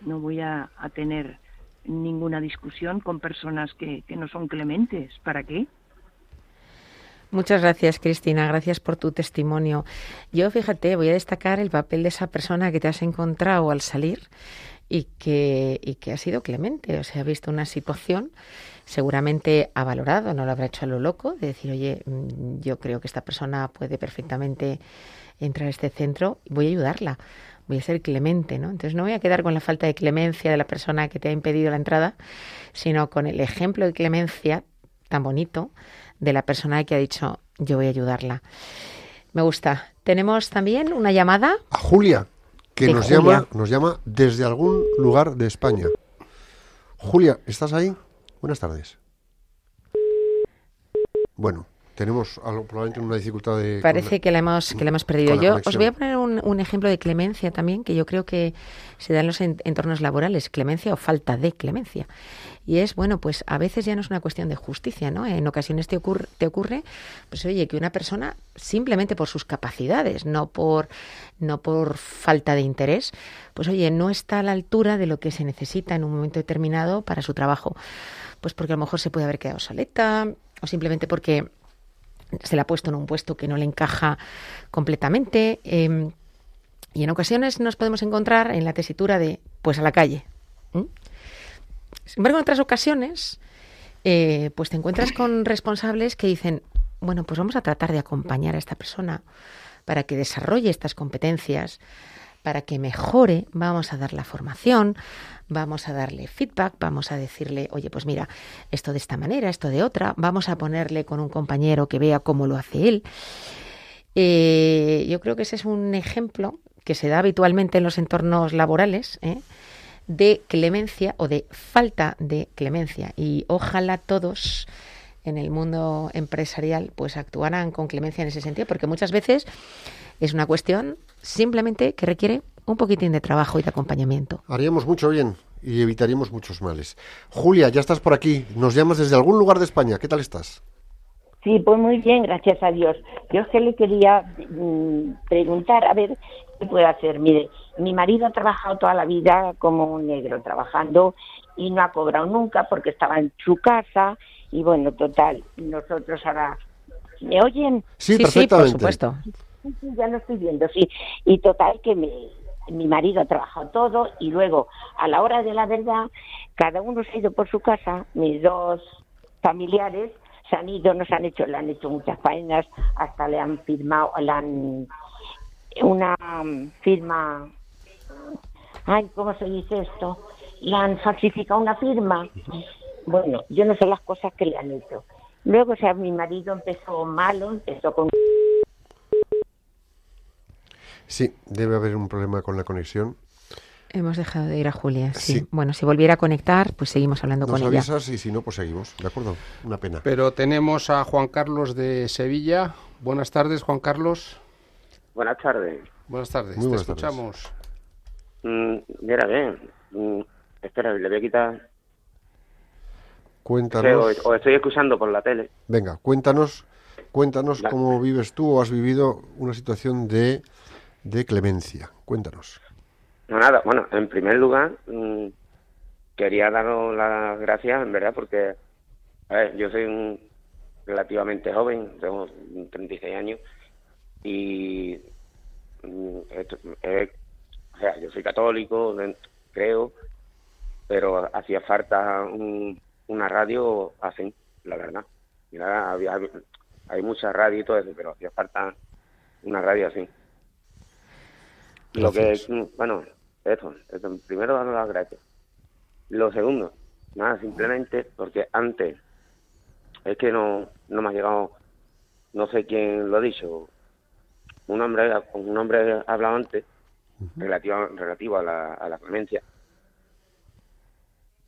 No voy a, a tener ninguna discusión con personas que, que no son clementes. ¿Para qué? Muchas gracias, Cristina. Gracias por tu testimonio. Yo, fíjate, voy a destacar el papel de esa persona que te has encontrado al salir y que, y que ha sido clemente. O sea, ha visto una situación, seguramente ha valorado, no lo habrá hecho a lo loco, de decir, oye, mm, yo creo que esta persona puede perfectamente entrar a este centro, voy a ayudarla, voy a ser clemente, ¿no? Entonces no voy a quedar con la falta de clemencia de la persona que te ha impedido la entrada, sino con el ejemplo de clemencia tan bonito de la persona que ha dicho, yo voy a ayudarla. Me gusta. Tenemos también una llamada. A Julia, que nos Julia. llama, nos llama desde algún lugar de España. Julia, ¿estás ahí? Buenas tardes. Bueno, tenemos algo, probablemente una dificultad de... Parece que la hemos, que la hemos perdido. la Yo os voy a poner un, un ejemplo de clemencia también, que yo creo que se da en los en- entornos laborales, clemencia o falta de clemencia. Y es, bueno, pues a veces ya no es una cuestión de justicia, ¿no? En ocasiones te ocurre, te ocurre pues oye, que una persona, simplemente por sus capacidades, no por, no por falta de interés, pues oye, no está a la altura de lo que se necesita en un momento determinado para su trabajo. Pues porque a lo mejor se puede haber quedado soleta, o simplemente porque se le ha puesto en un puesto que no le encaja completamente. eh, y en ocasiones nos podemos encontrar en la tesitura de, pues a la calle. Sin embargo, en otras ocasiones, eh, pues te encuentras con responsables que dicen, bueno, pues vamos a tratar de acompañar a esta persona para que desarrolle estas competencias, para que mejore, vamos a dar la formación, vamos a darle feedback, vamos a decirle, oye, pues mira, esto de esta manera, esto de otra, vamos a ponerle con un compañero que vea cómo lo hace él. Eh, yo creo que ese es un ejemplo que se da habitualmente en los entornos laborales ¿eh? De clemencia o de falta de clemencia. Y ojalá todos en el mundo empresarial pues actuaran con clemencia en ese sentido, porque muchas veces es una cuestión simplemente que requiere un poquitín de trabajo y de acompañamiento. Haríamos mucho bien y evitaríamos muchos males. Julia, ya estás por aquí. Nos llamas desde algún lugar de España. ¿Qué tal estás? Sí, pues muy bien, gracias a Dios. Yo es que le quería mm, preguntar, a ver, ¿qué puedo hacer? Mire, mi marido ha trabajado toda la vida como un negro, trabajando y no ha cobrado nunca porque estaba en su casa y bueno, total, nosotros ahora... ¿Me oyen? Sí, sí, por perfectamente. supuesto. Sí, sí, ya lo estoy viendo, sí. Y total que me, mi marido ha trabajado todo y luego, a la hora de la verdad, cada uno se ha ido por su casa, mis dos familiares se han ido, nos han hecho, le han hecho muchas faenas, hasta le han firmado, le han una firma, ay, ¿cómo se dice esto? Le han falsificado una firma. Bueno, yo no sé las cosas que le han hecho. Luego, o sea, mi marido empezó malo, empezó con Sí, debe haber un problema con la conexión. Hemos dejado de ir a Julia. Sí. Sí. Bueno, si volviera a conectar, pues seguimos hablando Nos con ella. avisas y si no, pues seguimos. ¿De acuerdo? Una pena. Pero tenemos a Juan Carlos de Sevilla. Buenas tardes, Juan Carlos. Buenas tardes. Buenas tardes, Muy buenas te tardes. Mm, mira, bien. Mm, espera, le voy a quitar. Cuéntanos. os, os estoy escuchando por la tele. Venga, cuéntanos, cuéntanos La- cómo vives tú o has vivido una situación de, de clemencia. Cuéntanos. No, nada. Bueno, en primer lugar, mm, quería daros las gracias, en verdad, porque a ver, yo soy un relativamente joven, tengo 36 años, y mm, esto- eh, o sea, yo soy católico, creo, pero hacía falta un- una radio así, la verdad. Mira, había, hay mucha radio y todo eso, pero hacía falta una radio así. Lo que, mm, bueno, eso, eso, primero dar las gracias. Lo segundo, nada, simplemente porque antes, es que no, no me ha llegado, no sé quién lo ha dicho, un hombre, un hombre ha relativo, relativo a la, a la clemencia,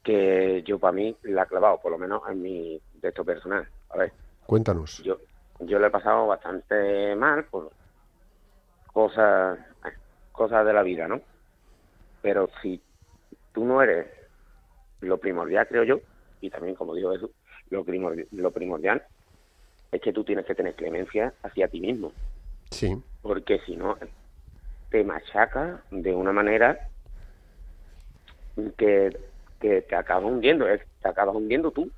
que yo para mí la he clavado, por lo menos en mi de esto personal. A ver, Cuéntanos. yo, yo lo he pasado bastante mal por cosas, cosas de la vida, ¿no? Pero si tú no eres lo primordial, creo yo, y también, como digo eso, lo primordial, lo primordial es que tú tienes que tener clemencia hacia ti mismo, Sí. porque si no, te machaca de una manera que, que te acaba hundiendo, es- te acabas hundiendo tú.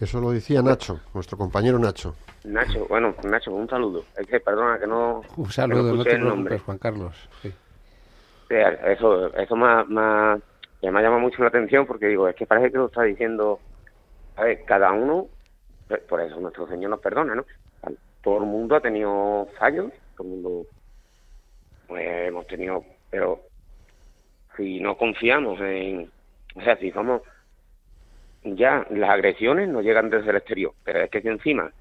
Eso lo decía Nacho, nuestro compañero Nacho. Nacho, bueno, Nacho, un saludo. Es que, perdona, que no, Un saludo, no escuché te el nombre. Juan Carlos. Sí. Eso, eso me, ha- que me ha llamado mucho la atención porque digo, es que parece que lo está diciendo, a ver, cada uno, eh, por eso nuestro Señor nos perdona, ¿no? Todo el mundo ha tenido fallos, todo el mundo pues, hemos tenido, pero si no confiamos en, o sea, si somos, ya las agresiones no llegan desde el exterior, pero es que si encima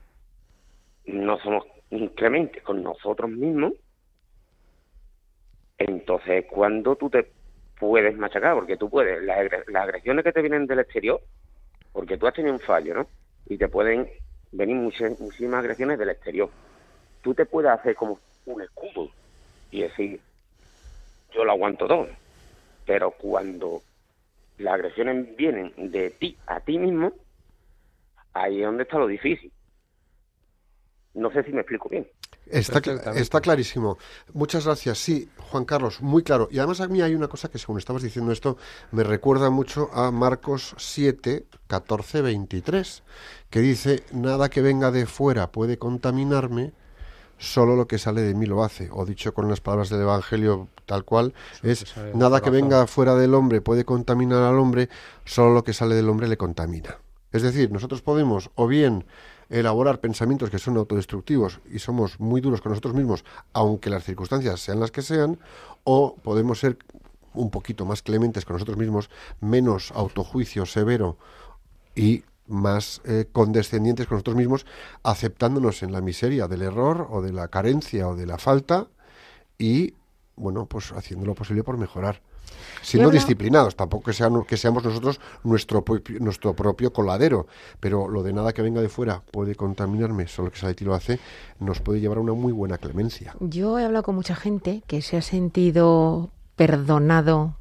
no somos clementes con nosotros mismos, entonces, ¿cuándo tú te puedes machacar? Porque tú puedes, las, agre- las agresiones que te vienen del exterior, porque tú has tenido un fallo, ¿no? Y te pueden venir muchísimas agresiones del exterior. Tú te puedes hacer como un escudo y decir, yo lo aguanto todo. Pero cuando las agresiones vienen de ti a ti mismo, ahí es donde está lo difícil. No sé si me explico bien. Está, está clarísimo. Muchas gracias. Sí, Juan Carlos, muy claro. Y además a mí hay una cosa que según estabas diciendo esto, me recuerda mucho a Marcos 7, 14, 23, que dice, nada que venga de fuera puede contaminarme, solo lo que sale de mí lo hace. O dicho con las palabras del Evangelio tal cual, es, nada que corazón". venga fuera del hombre puede contaminar al hombre, solo lo que sale del hombre le contamina. Es decir, nosotros podemos o bien elaborar pensamientos que son autodestructivos y somos muy duros con nosotros mismos, aunque las circunstancias sean las que sean, o podemos ser un poquito más clementes con nosotros mismos, menos autojuicio severo y más eh, condescendientes con nosotros mismos, aceptándonos en la miseria del error o de la carencia o de la falta y, bueno, pues haciendo lo posible por mejorar. Siendo habla- disciplinados, tampoco que, sean- que seamos nosotros nuestro, propio- nuestro propio coladero, pero lo de nada que venga de fuera puede contaminarme, solo que sale de ti lo hace, nos puede llevar a una muy buena clemencia. Yo he hablado con mucha gente que se ha sentido perdonado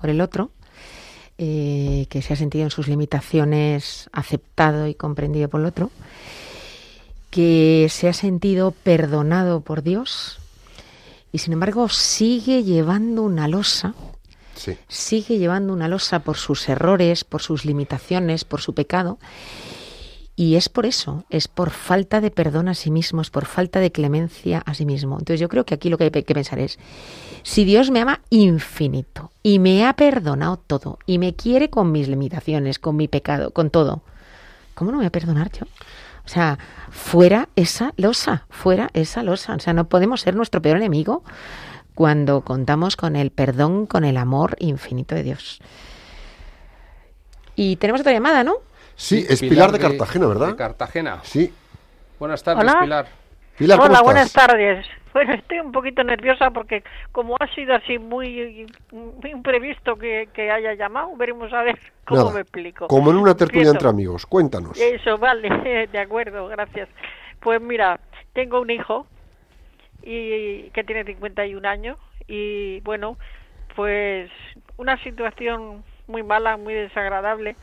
por el otro, eh, que se ha sentido en sus limitaciones aceptado y comprendido por el otro, que se ha sentido perdonado por Dios y sin embargo sigue llevando una losa, Sí. sigue llevando una losa por sus errores, por sus limitaciones, por su pecado. Y es por eso, es por falta de perdón a sí mismo, es por falta de clemencia a sí mismo. Entonces yo creo que aquí lo que hay que pensar es, si Dios me ama infinito y me ha perdonado todo y me quiere con mis limitaciones, con mi pecado, con todo, ¿cómo no me voy a perdonar yo? O sea, fuera esa losa, fuera esa losa. O sea, no podemos ser nuestro peor enemigo cuando contamos con el perdón, con el amor infinito de Dios. Y tenemos otra llamada, ¿no? Sí, es Pilar, de Cartagena, ¿verdad? De Cartagena. Sí. Buenas tardes, Hola. Pilar. Pilar, ¿cómo Hola, estás? buenas tardes. Bueno, estoy un poquito nerviosa porque como ha sido así muy, muy imprevisto que, que haya llamado, veremos a ver cómo Nada, me explico. Como en una tertulia entre amigos, cuéntanos. Eso, vale, de acuerdo, gracias. Pues mira, tengo un hijo y que tiene 51 años y bueno, pues una situación muy mala, muy desagradable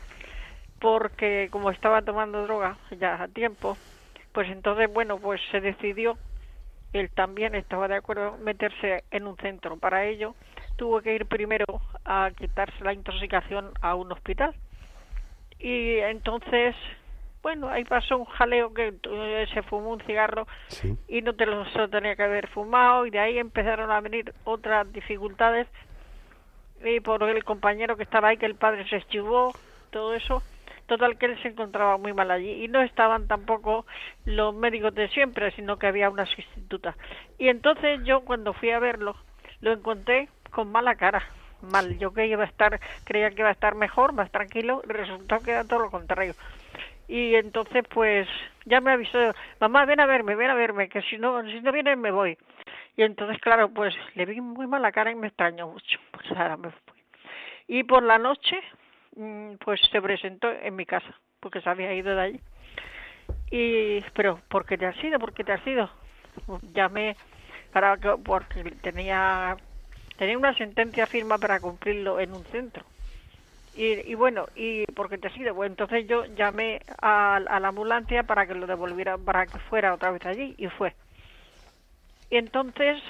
porque como estaba tomando droga ya a tiempo, pues entonces bueno, pues se decidió él también estaba de acuerdo meterse en un centro. Para ello tuvo que ir primero a quitarse la intoxicación a un hospital. Y entonces, bueno, ahí pasó un jaleo que eh, se fumó un cigarro Sí. y no te lo, se lo tenía que haber fumado y de ahí empezaron a venir otras dificultades y por el compañero que estaba ahí que el padre se eschivó todo eso total que él se encontraba muy mal allí y no estaban tampoco los médicos de siempre sino que había una sustituta. Y entonces yo cuando fui a verlo lo encontré con mala cara mal. Yo que iba a estar creía que iba a estar mejor más tranquilo y resultó que era todo lo contrario. Y entonces pues ya me avisó mamá ven a verme ven a verme que si no si no vienes me voy y entonces claro pues le vi muy mala cara y me extrañó mucho. Pues ahora me fui. Y por la noche pues se presentó en mi casa porque se había ido de allí Y, pero, ¿por qué te has ido? ¿Por qué te has ido? Pues llamé para que, porque tenía, tenía una sentencia firma para cumplirlo en un centro. Y, y bueno, ¿y por qué te has ido? Bueno, entonces yo llamé a, a la ambulancia para que lo devolviera, para que fuera otra vez allí, y fue. Y entonces,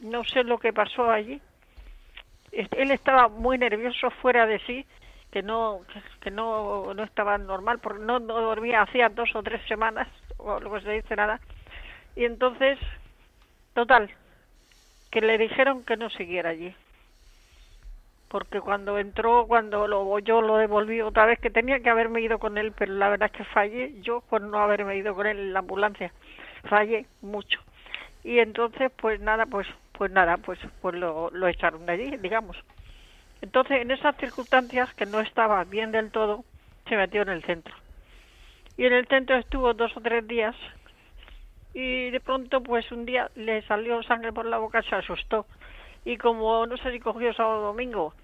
no sé lo que pasó allí. Est- Él estaba muy nervioso, fuera de sí, que no que- no, no estaba normal, porque no, no dormía hacía dos o tres semanas, o que se dice nada. Y entonces, total, que le dijeron que no siguiera allí. Porque cuando entró, cuando lo, yo lo devolví otra vez, que tenía que haberme ido con él, pero la verdad es que fallé yo por no haberme ido con él en la ambulancia. Fallé mucho. Y entonces, pues nada, pues pues nada, pues pues lo, lo echaron de allí, digamos. Entonces, en esas circunstancias que no estaba bien del todo, se metió en el centro. Y en el centro estuvo dos o tres días y de pronto, pues un día le salió sangre por la boca, se asustó. Y como no sé si cogió sábado domingo,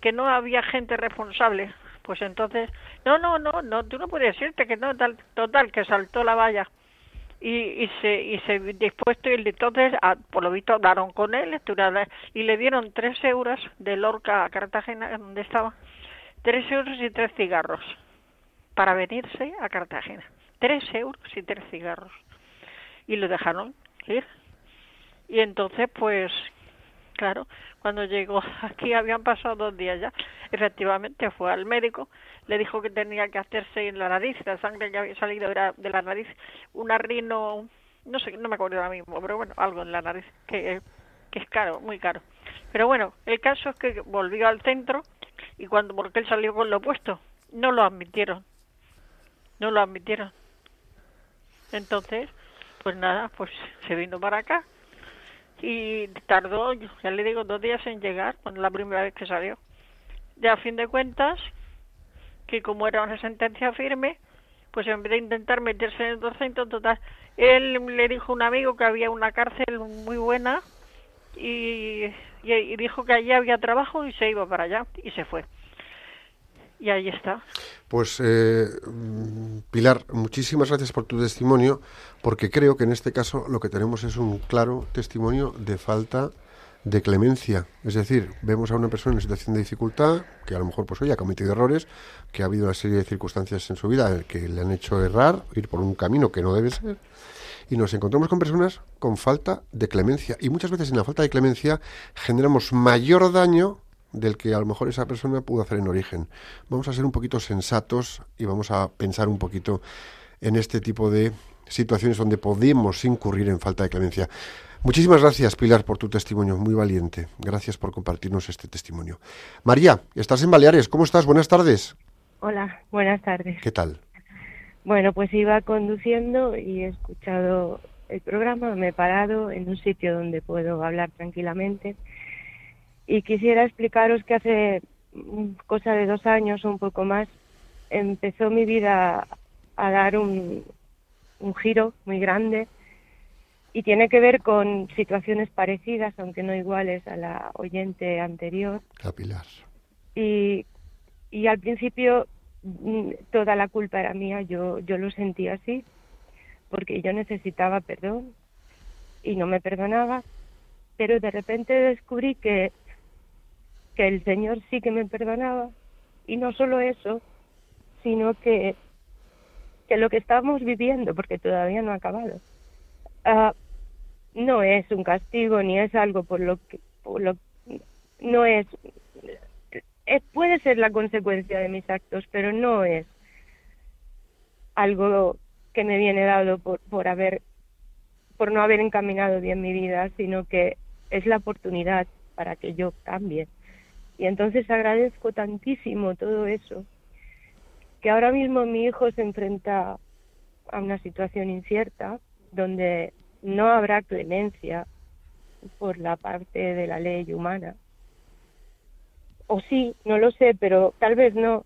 que no había gente responsable, pues entonces, no, no, no, no, tú no puedes irte, que no, tal, total, que saltó la valla y, y se y se dispuesto y entonces por lo visto hablaron con él y le dieron tres euros de Lorca a Cartagena donde estaba tres euros y tres cigarros para venirse a Cartagena. Tres euros y tres cigarros. Y lo dejaron ir. Y entonces pues claro cuando llegó aquí habían pasado dos días ya efectivamente fue al médico le dijo que tenía que hacerse en la nariz la sangre que había salido era de la nariz una rino no sé no me acuerdo ahora mismo pero bueno algo en la nariz que que es caro muy caro pero bueno el caso es que volvió al centro y cuando porque él salió con lo opuesto no lo admitieron no lo admitieron entonces pues nada pues se vino para acá y tardó, ya le digo, dos días en llegar, cuando la primera vez que salió. Ya a fin de cuentas, que como era una sentencia firme, pues en vez de intentar meterse en otro centro, total, él le dijo a un amigo que había una cárcel muy buena y, y, dijo que allí había trabajo y se iba para allá y se fue. Y ahí está. Pues eh, Pilar, muchísimas gracias por tu testimonio, porque creo que en este caso lo que tenemos es un claro testimonio de falta de clemencia. Es decir, vemos a una persona en situación de dificultad, que a lo mejor pues hoy ha cometido errores, que ha habido una serie de circunstancias en su vida que le han hecho errar, ir por un camino que no debe ser, y nos encontramos con personas con falta de clemencia. Y muchas veces en la falta de clemencia generamos mayor daño del que a lo mejor esa persona pudo hacer en origen. Vamos a ser un poquito sensatos y vamos a pensar un poquito en este tipo de situaciones donde podemos incurrir en falta de clemencia. Muchísimas gracias, Pilar, por tu testimonio, muy valiente. Gracias por compartirnos este testimonio. María, estás en Baleares, ¿cómo estás? Buenas tardes. Hola, buenas tardes. ¿Qué tal? Bueno, pues iba conduciendo y he escuchado el programa, me he parado en un sitio donde puedo hablar tranquilamente y quisiera explicaros que hace mm, cosa de dos años o un poco más empezó mi vida a dar un, un giro muy grande y tiene que ver con situaciones parecidas, aunque no iguales a la oyente anterior. La Pilar. y, y al principio mm, toda la culpa era mía, yo, yo lo sentía así, porque yo necesitaba perdón y no me perdonaba, pero de repente descubrí que, que el Señor sí que me perdonaba y no solo eso, sino que, que lo que estamos viviendo, porque todavía no ha acabado, ah, no es un castigo ni es algo por lo que no es eh, puede ser la consecuencia de mis actos, pero no es algo que me viene dado por, por haber, por no haber encaminado bien mi vida, sino que es la oportunidad para que yo cambie. Y entonces agradezco tantísimo todo eso, que ahora mismo mi hijo se enfrenta a una situación incierta, donde no habrá clemencia por la parte de la ley humana, o sí, no lo sé, pero tal vez no.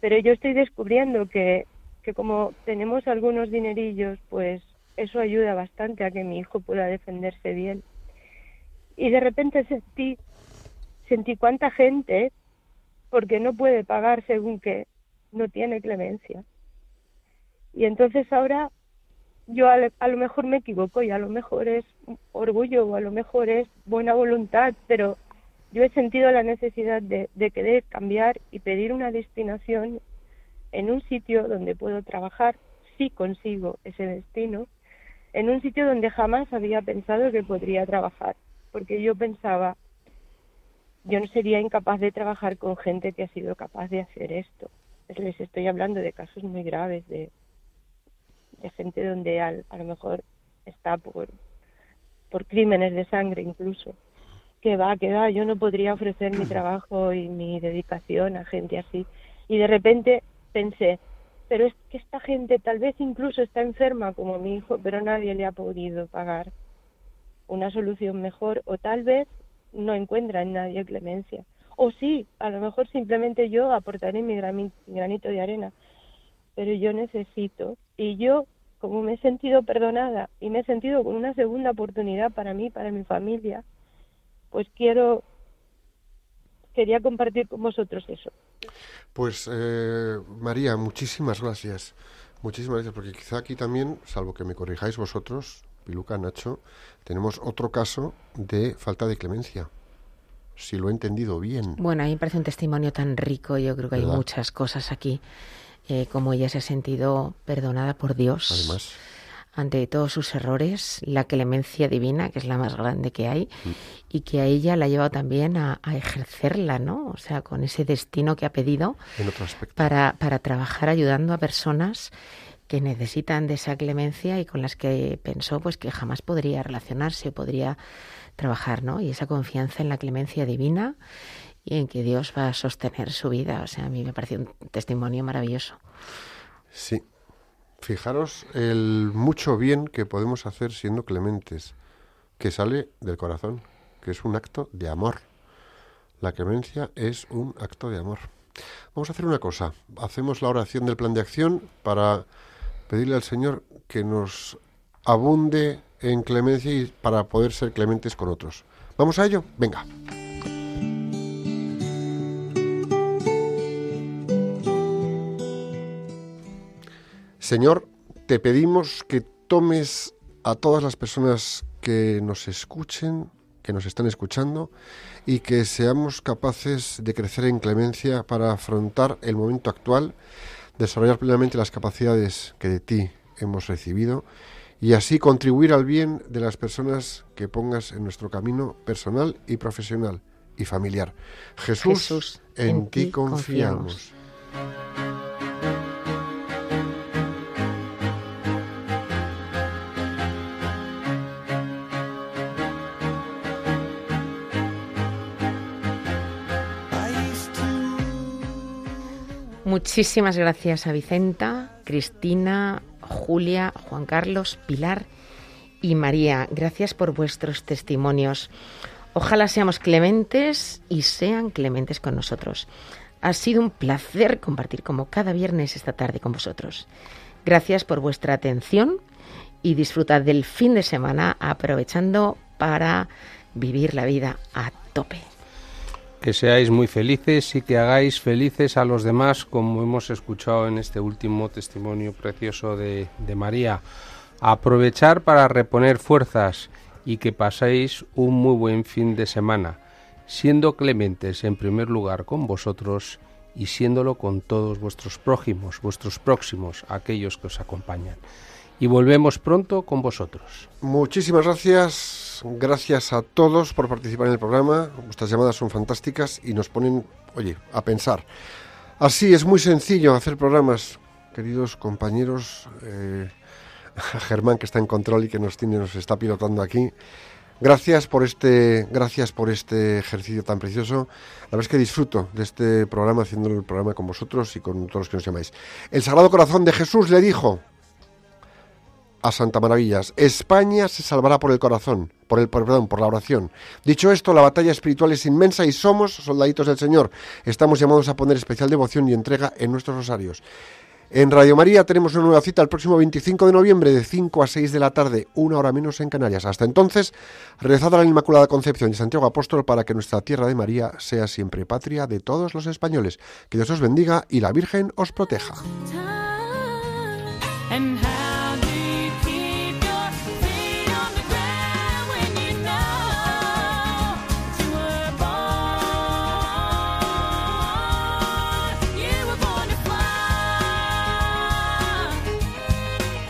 Pero yo estoy descubriendo que, que como tenemos algunos dinerillos, pues eso ayuda bastante a que mi hijo pueda defenderse bien. Y de repente sentí, sentí cuánta gente, porque no puede pagar según que no tiene clemencia. Y entonces ahora yo a, a lo mejor me equivoco y a lo mejor es orgullo o a lo mejor es buena voluntad, pero yo he sentido la necesidad de, de querer cambiar y pedir una destinación en un sitio donde puedo trabajar, si consigo ese destino, en un sitio donde jamás había pensado que podría trabajar, porque yo pensaba, yo no sería incapaz de trabajar con gente que ha sido capaz de hacer esto. Les estoy hablando de casos muy graves, de, de gente donde al- a lo mejor está por, por crímenes de sangre incluso. Que va, que va, yo no podría ofrecer mi trabajo y mi dedicación a gente así. Y de repente pensé, pero es que esta gente tal vez incluso está enferma como mi hijo, pero nadie le ha podido pagar una solución mejor o tal vez no encuentra en nadie clemencia. O sí, a lo mejor simplemente yo aportaré mi granito de arena, pero yo necesito y yo como me he sentido perdonada y me he sentido con una segunda oportunidad para mí, para mi familia, pues quiero quería compartir con vosotros eso. Pues eh, María, muchísimas gracias. Muchísimas gracias, porque quizá aquí también, salvo que me corrijáis vosotros, Piluca, Nacho, tenemos otro caso de falta de clemencia. Si lo he entendido bien. Bueno, a mí me parece un testimonio tan rico. Yo creo que hay muchas cosas aquí. Eh, como ella se ha sentido perdonada por Dios Además, ante todos sus errores, la clemencia divina, que es la más grande que hay, Mm. y que a ella la ha llevado también a, a ejercerla, ¿no? O sea, con ese destino que ha pedido en otro aspecto. para, para trabajar ayudando a personas que necesitan de esa clemencia y con las que pensó pues que jamás podría relacionarse, podría trabajar, ¿no? Y esa confianza en la clemencia divina y en que Dios va a sostener su vida. O sea, a mí me parece un testimonio maravilloso. Sí. Fijaros el mucho bien que podemos hacer siendo clementes, que sale del corazón, que es un acto de amor. La clemencia es un acto de amor. Vamos a hacer una cosa. Hacemos la oración del plan de acción para pedirle al Señor que nos abunde en clemencia y para poder ser clementes con otros. ¿Vamos a ello? Venga. Señor, te pedimos que tomes a todas las personas que nos escuchen, que nos están escuchando, y que seamos capaces de crecer en clemencia para afrontar el momento actual, desarrollar plenamente las capacidades que de ti hemos recibido y así contribuir al bien de las personas que pongas en nuestro camino personal y profesional y familiar. Jesús, Jesús, en, en ti confiamos. Muchísimas gracias a Vicenta, Cristina, Julia, Juan Carlos, Pilar y María. Gracias por vuestros testimonios. Ojalá seamos clementes y sean clementes con nosotros. Ha sido un placer compartir como cada viernes esta tarde con vosotros. Gracias por vuestra atención y disfrutad del fin de semana aprovechando para vivir la vida a tope. Que seáis muy felices y que hagáis felices a los demás, como hemos escuchado en este último testimonio precioso de, María. Aprovechar para reponer fuerzas y que paséis un muy buen fin de semana, siendo clementes en primer lugar con vosotros y siéndolo con todos vuestros prójimos, vuestros próximos, aquellos que os acompañan. Y volvemos pronto con vosotros. Muchísimas gracias. Gracias a todos por participar en el programa. Vuestras llamadas son fantásticas y nos ponen, oye, a pensar. Así es muy sencillo hacer programas, queridos compañeros. eh, Germán que está en control y que nos tiene, nos está pilotando aquí. Gracias por este, gracias por este ejercicio tan precioso. La verdad es que disfruto de este programa, haciendo el programa con vosotros y con todos los que nos llamáis. El Sagrado Corazón de Jesús le dijo a Santa Maravillas, España se salvará por el corazón, por el perdón, por la oración. Dicho esto, la batalla espiritual es inmensa y somos soldaditos del Señor. Estamos llamados a poner especial devoción y entrega en nuestros rosarios. En Radio María tenemos una nueva cita el próximo 25 de noviembre de 5 a 6 de la tarde, una hora menos en Canarias. Hasta entonces, rezad a la Inmaculada Concepción y Santiago Apóstol para que nuestra tierra de María sea siempre patria de todos los españoles. Que Dios os bendiga y la Virgen os proteja.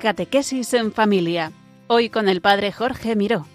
Catequesis en familia. Hoy con el padre Jorge Miró.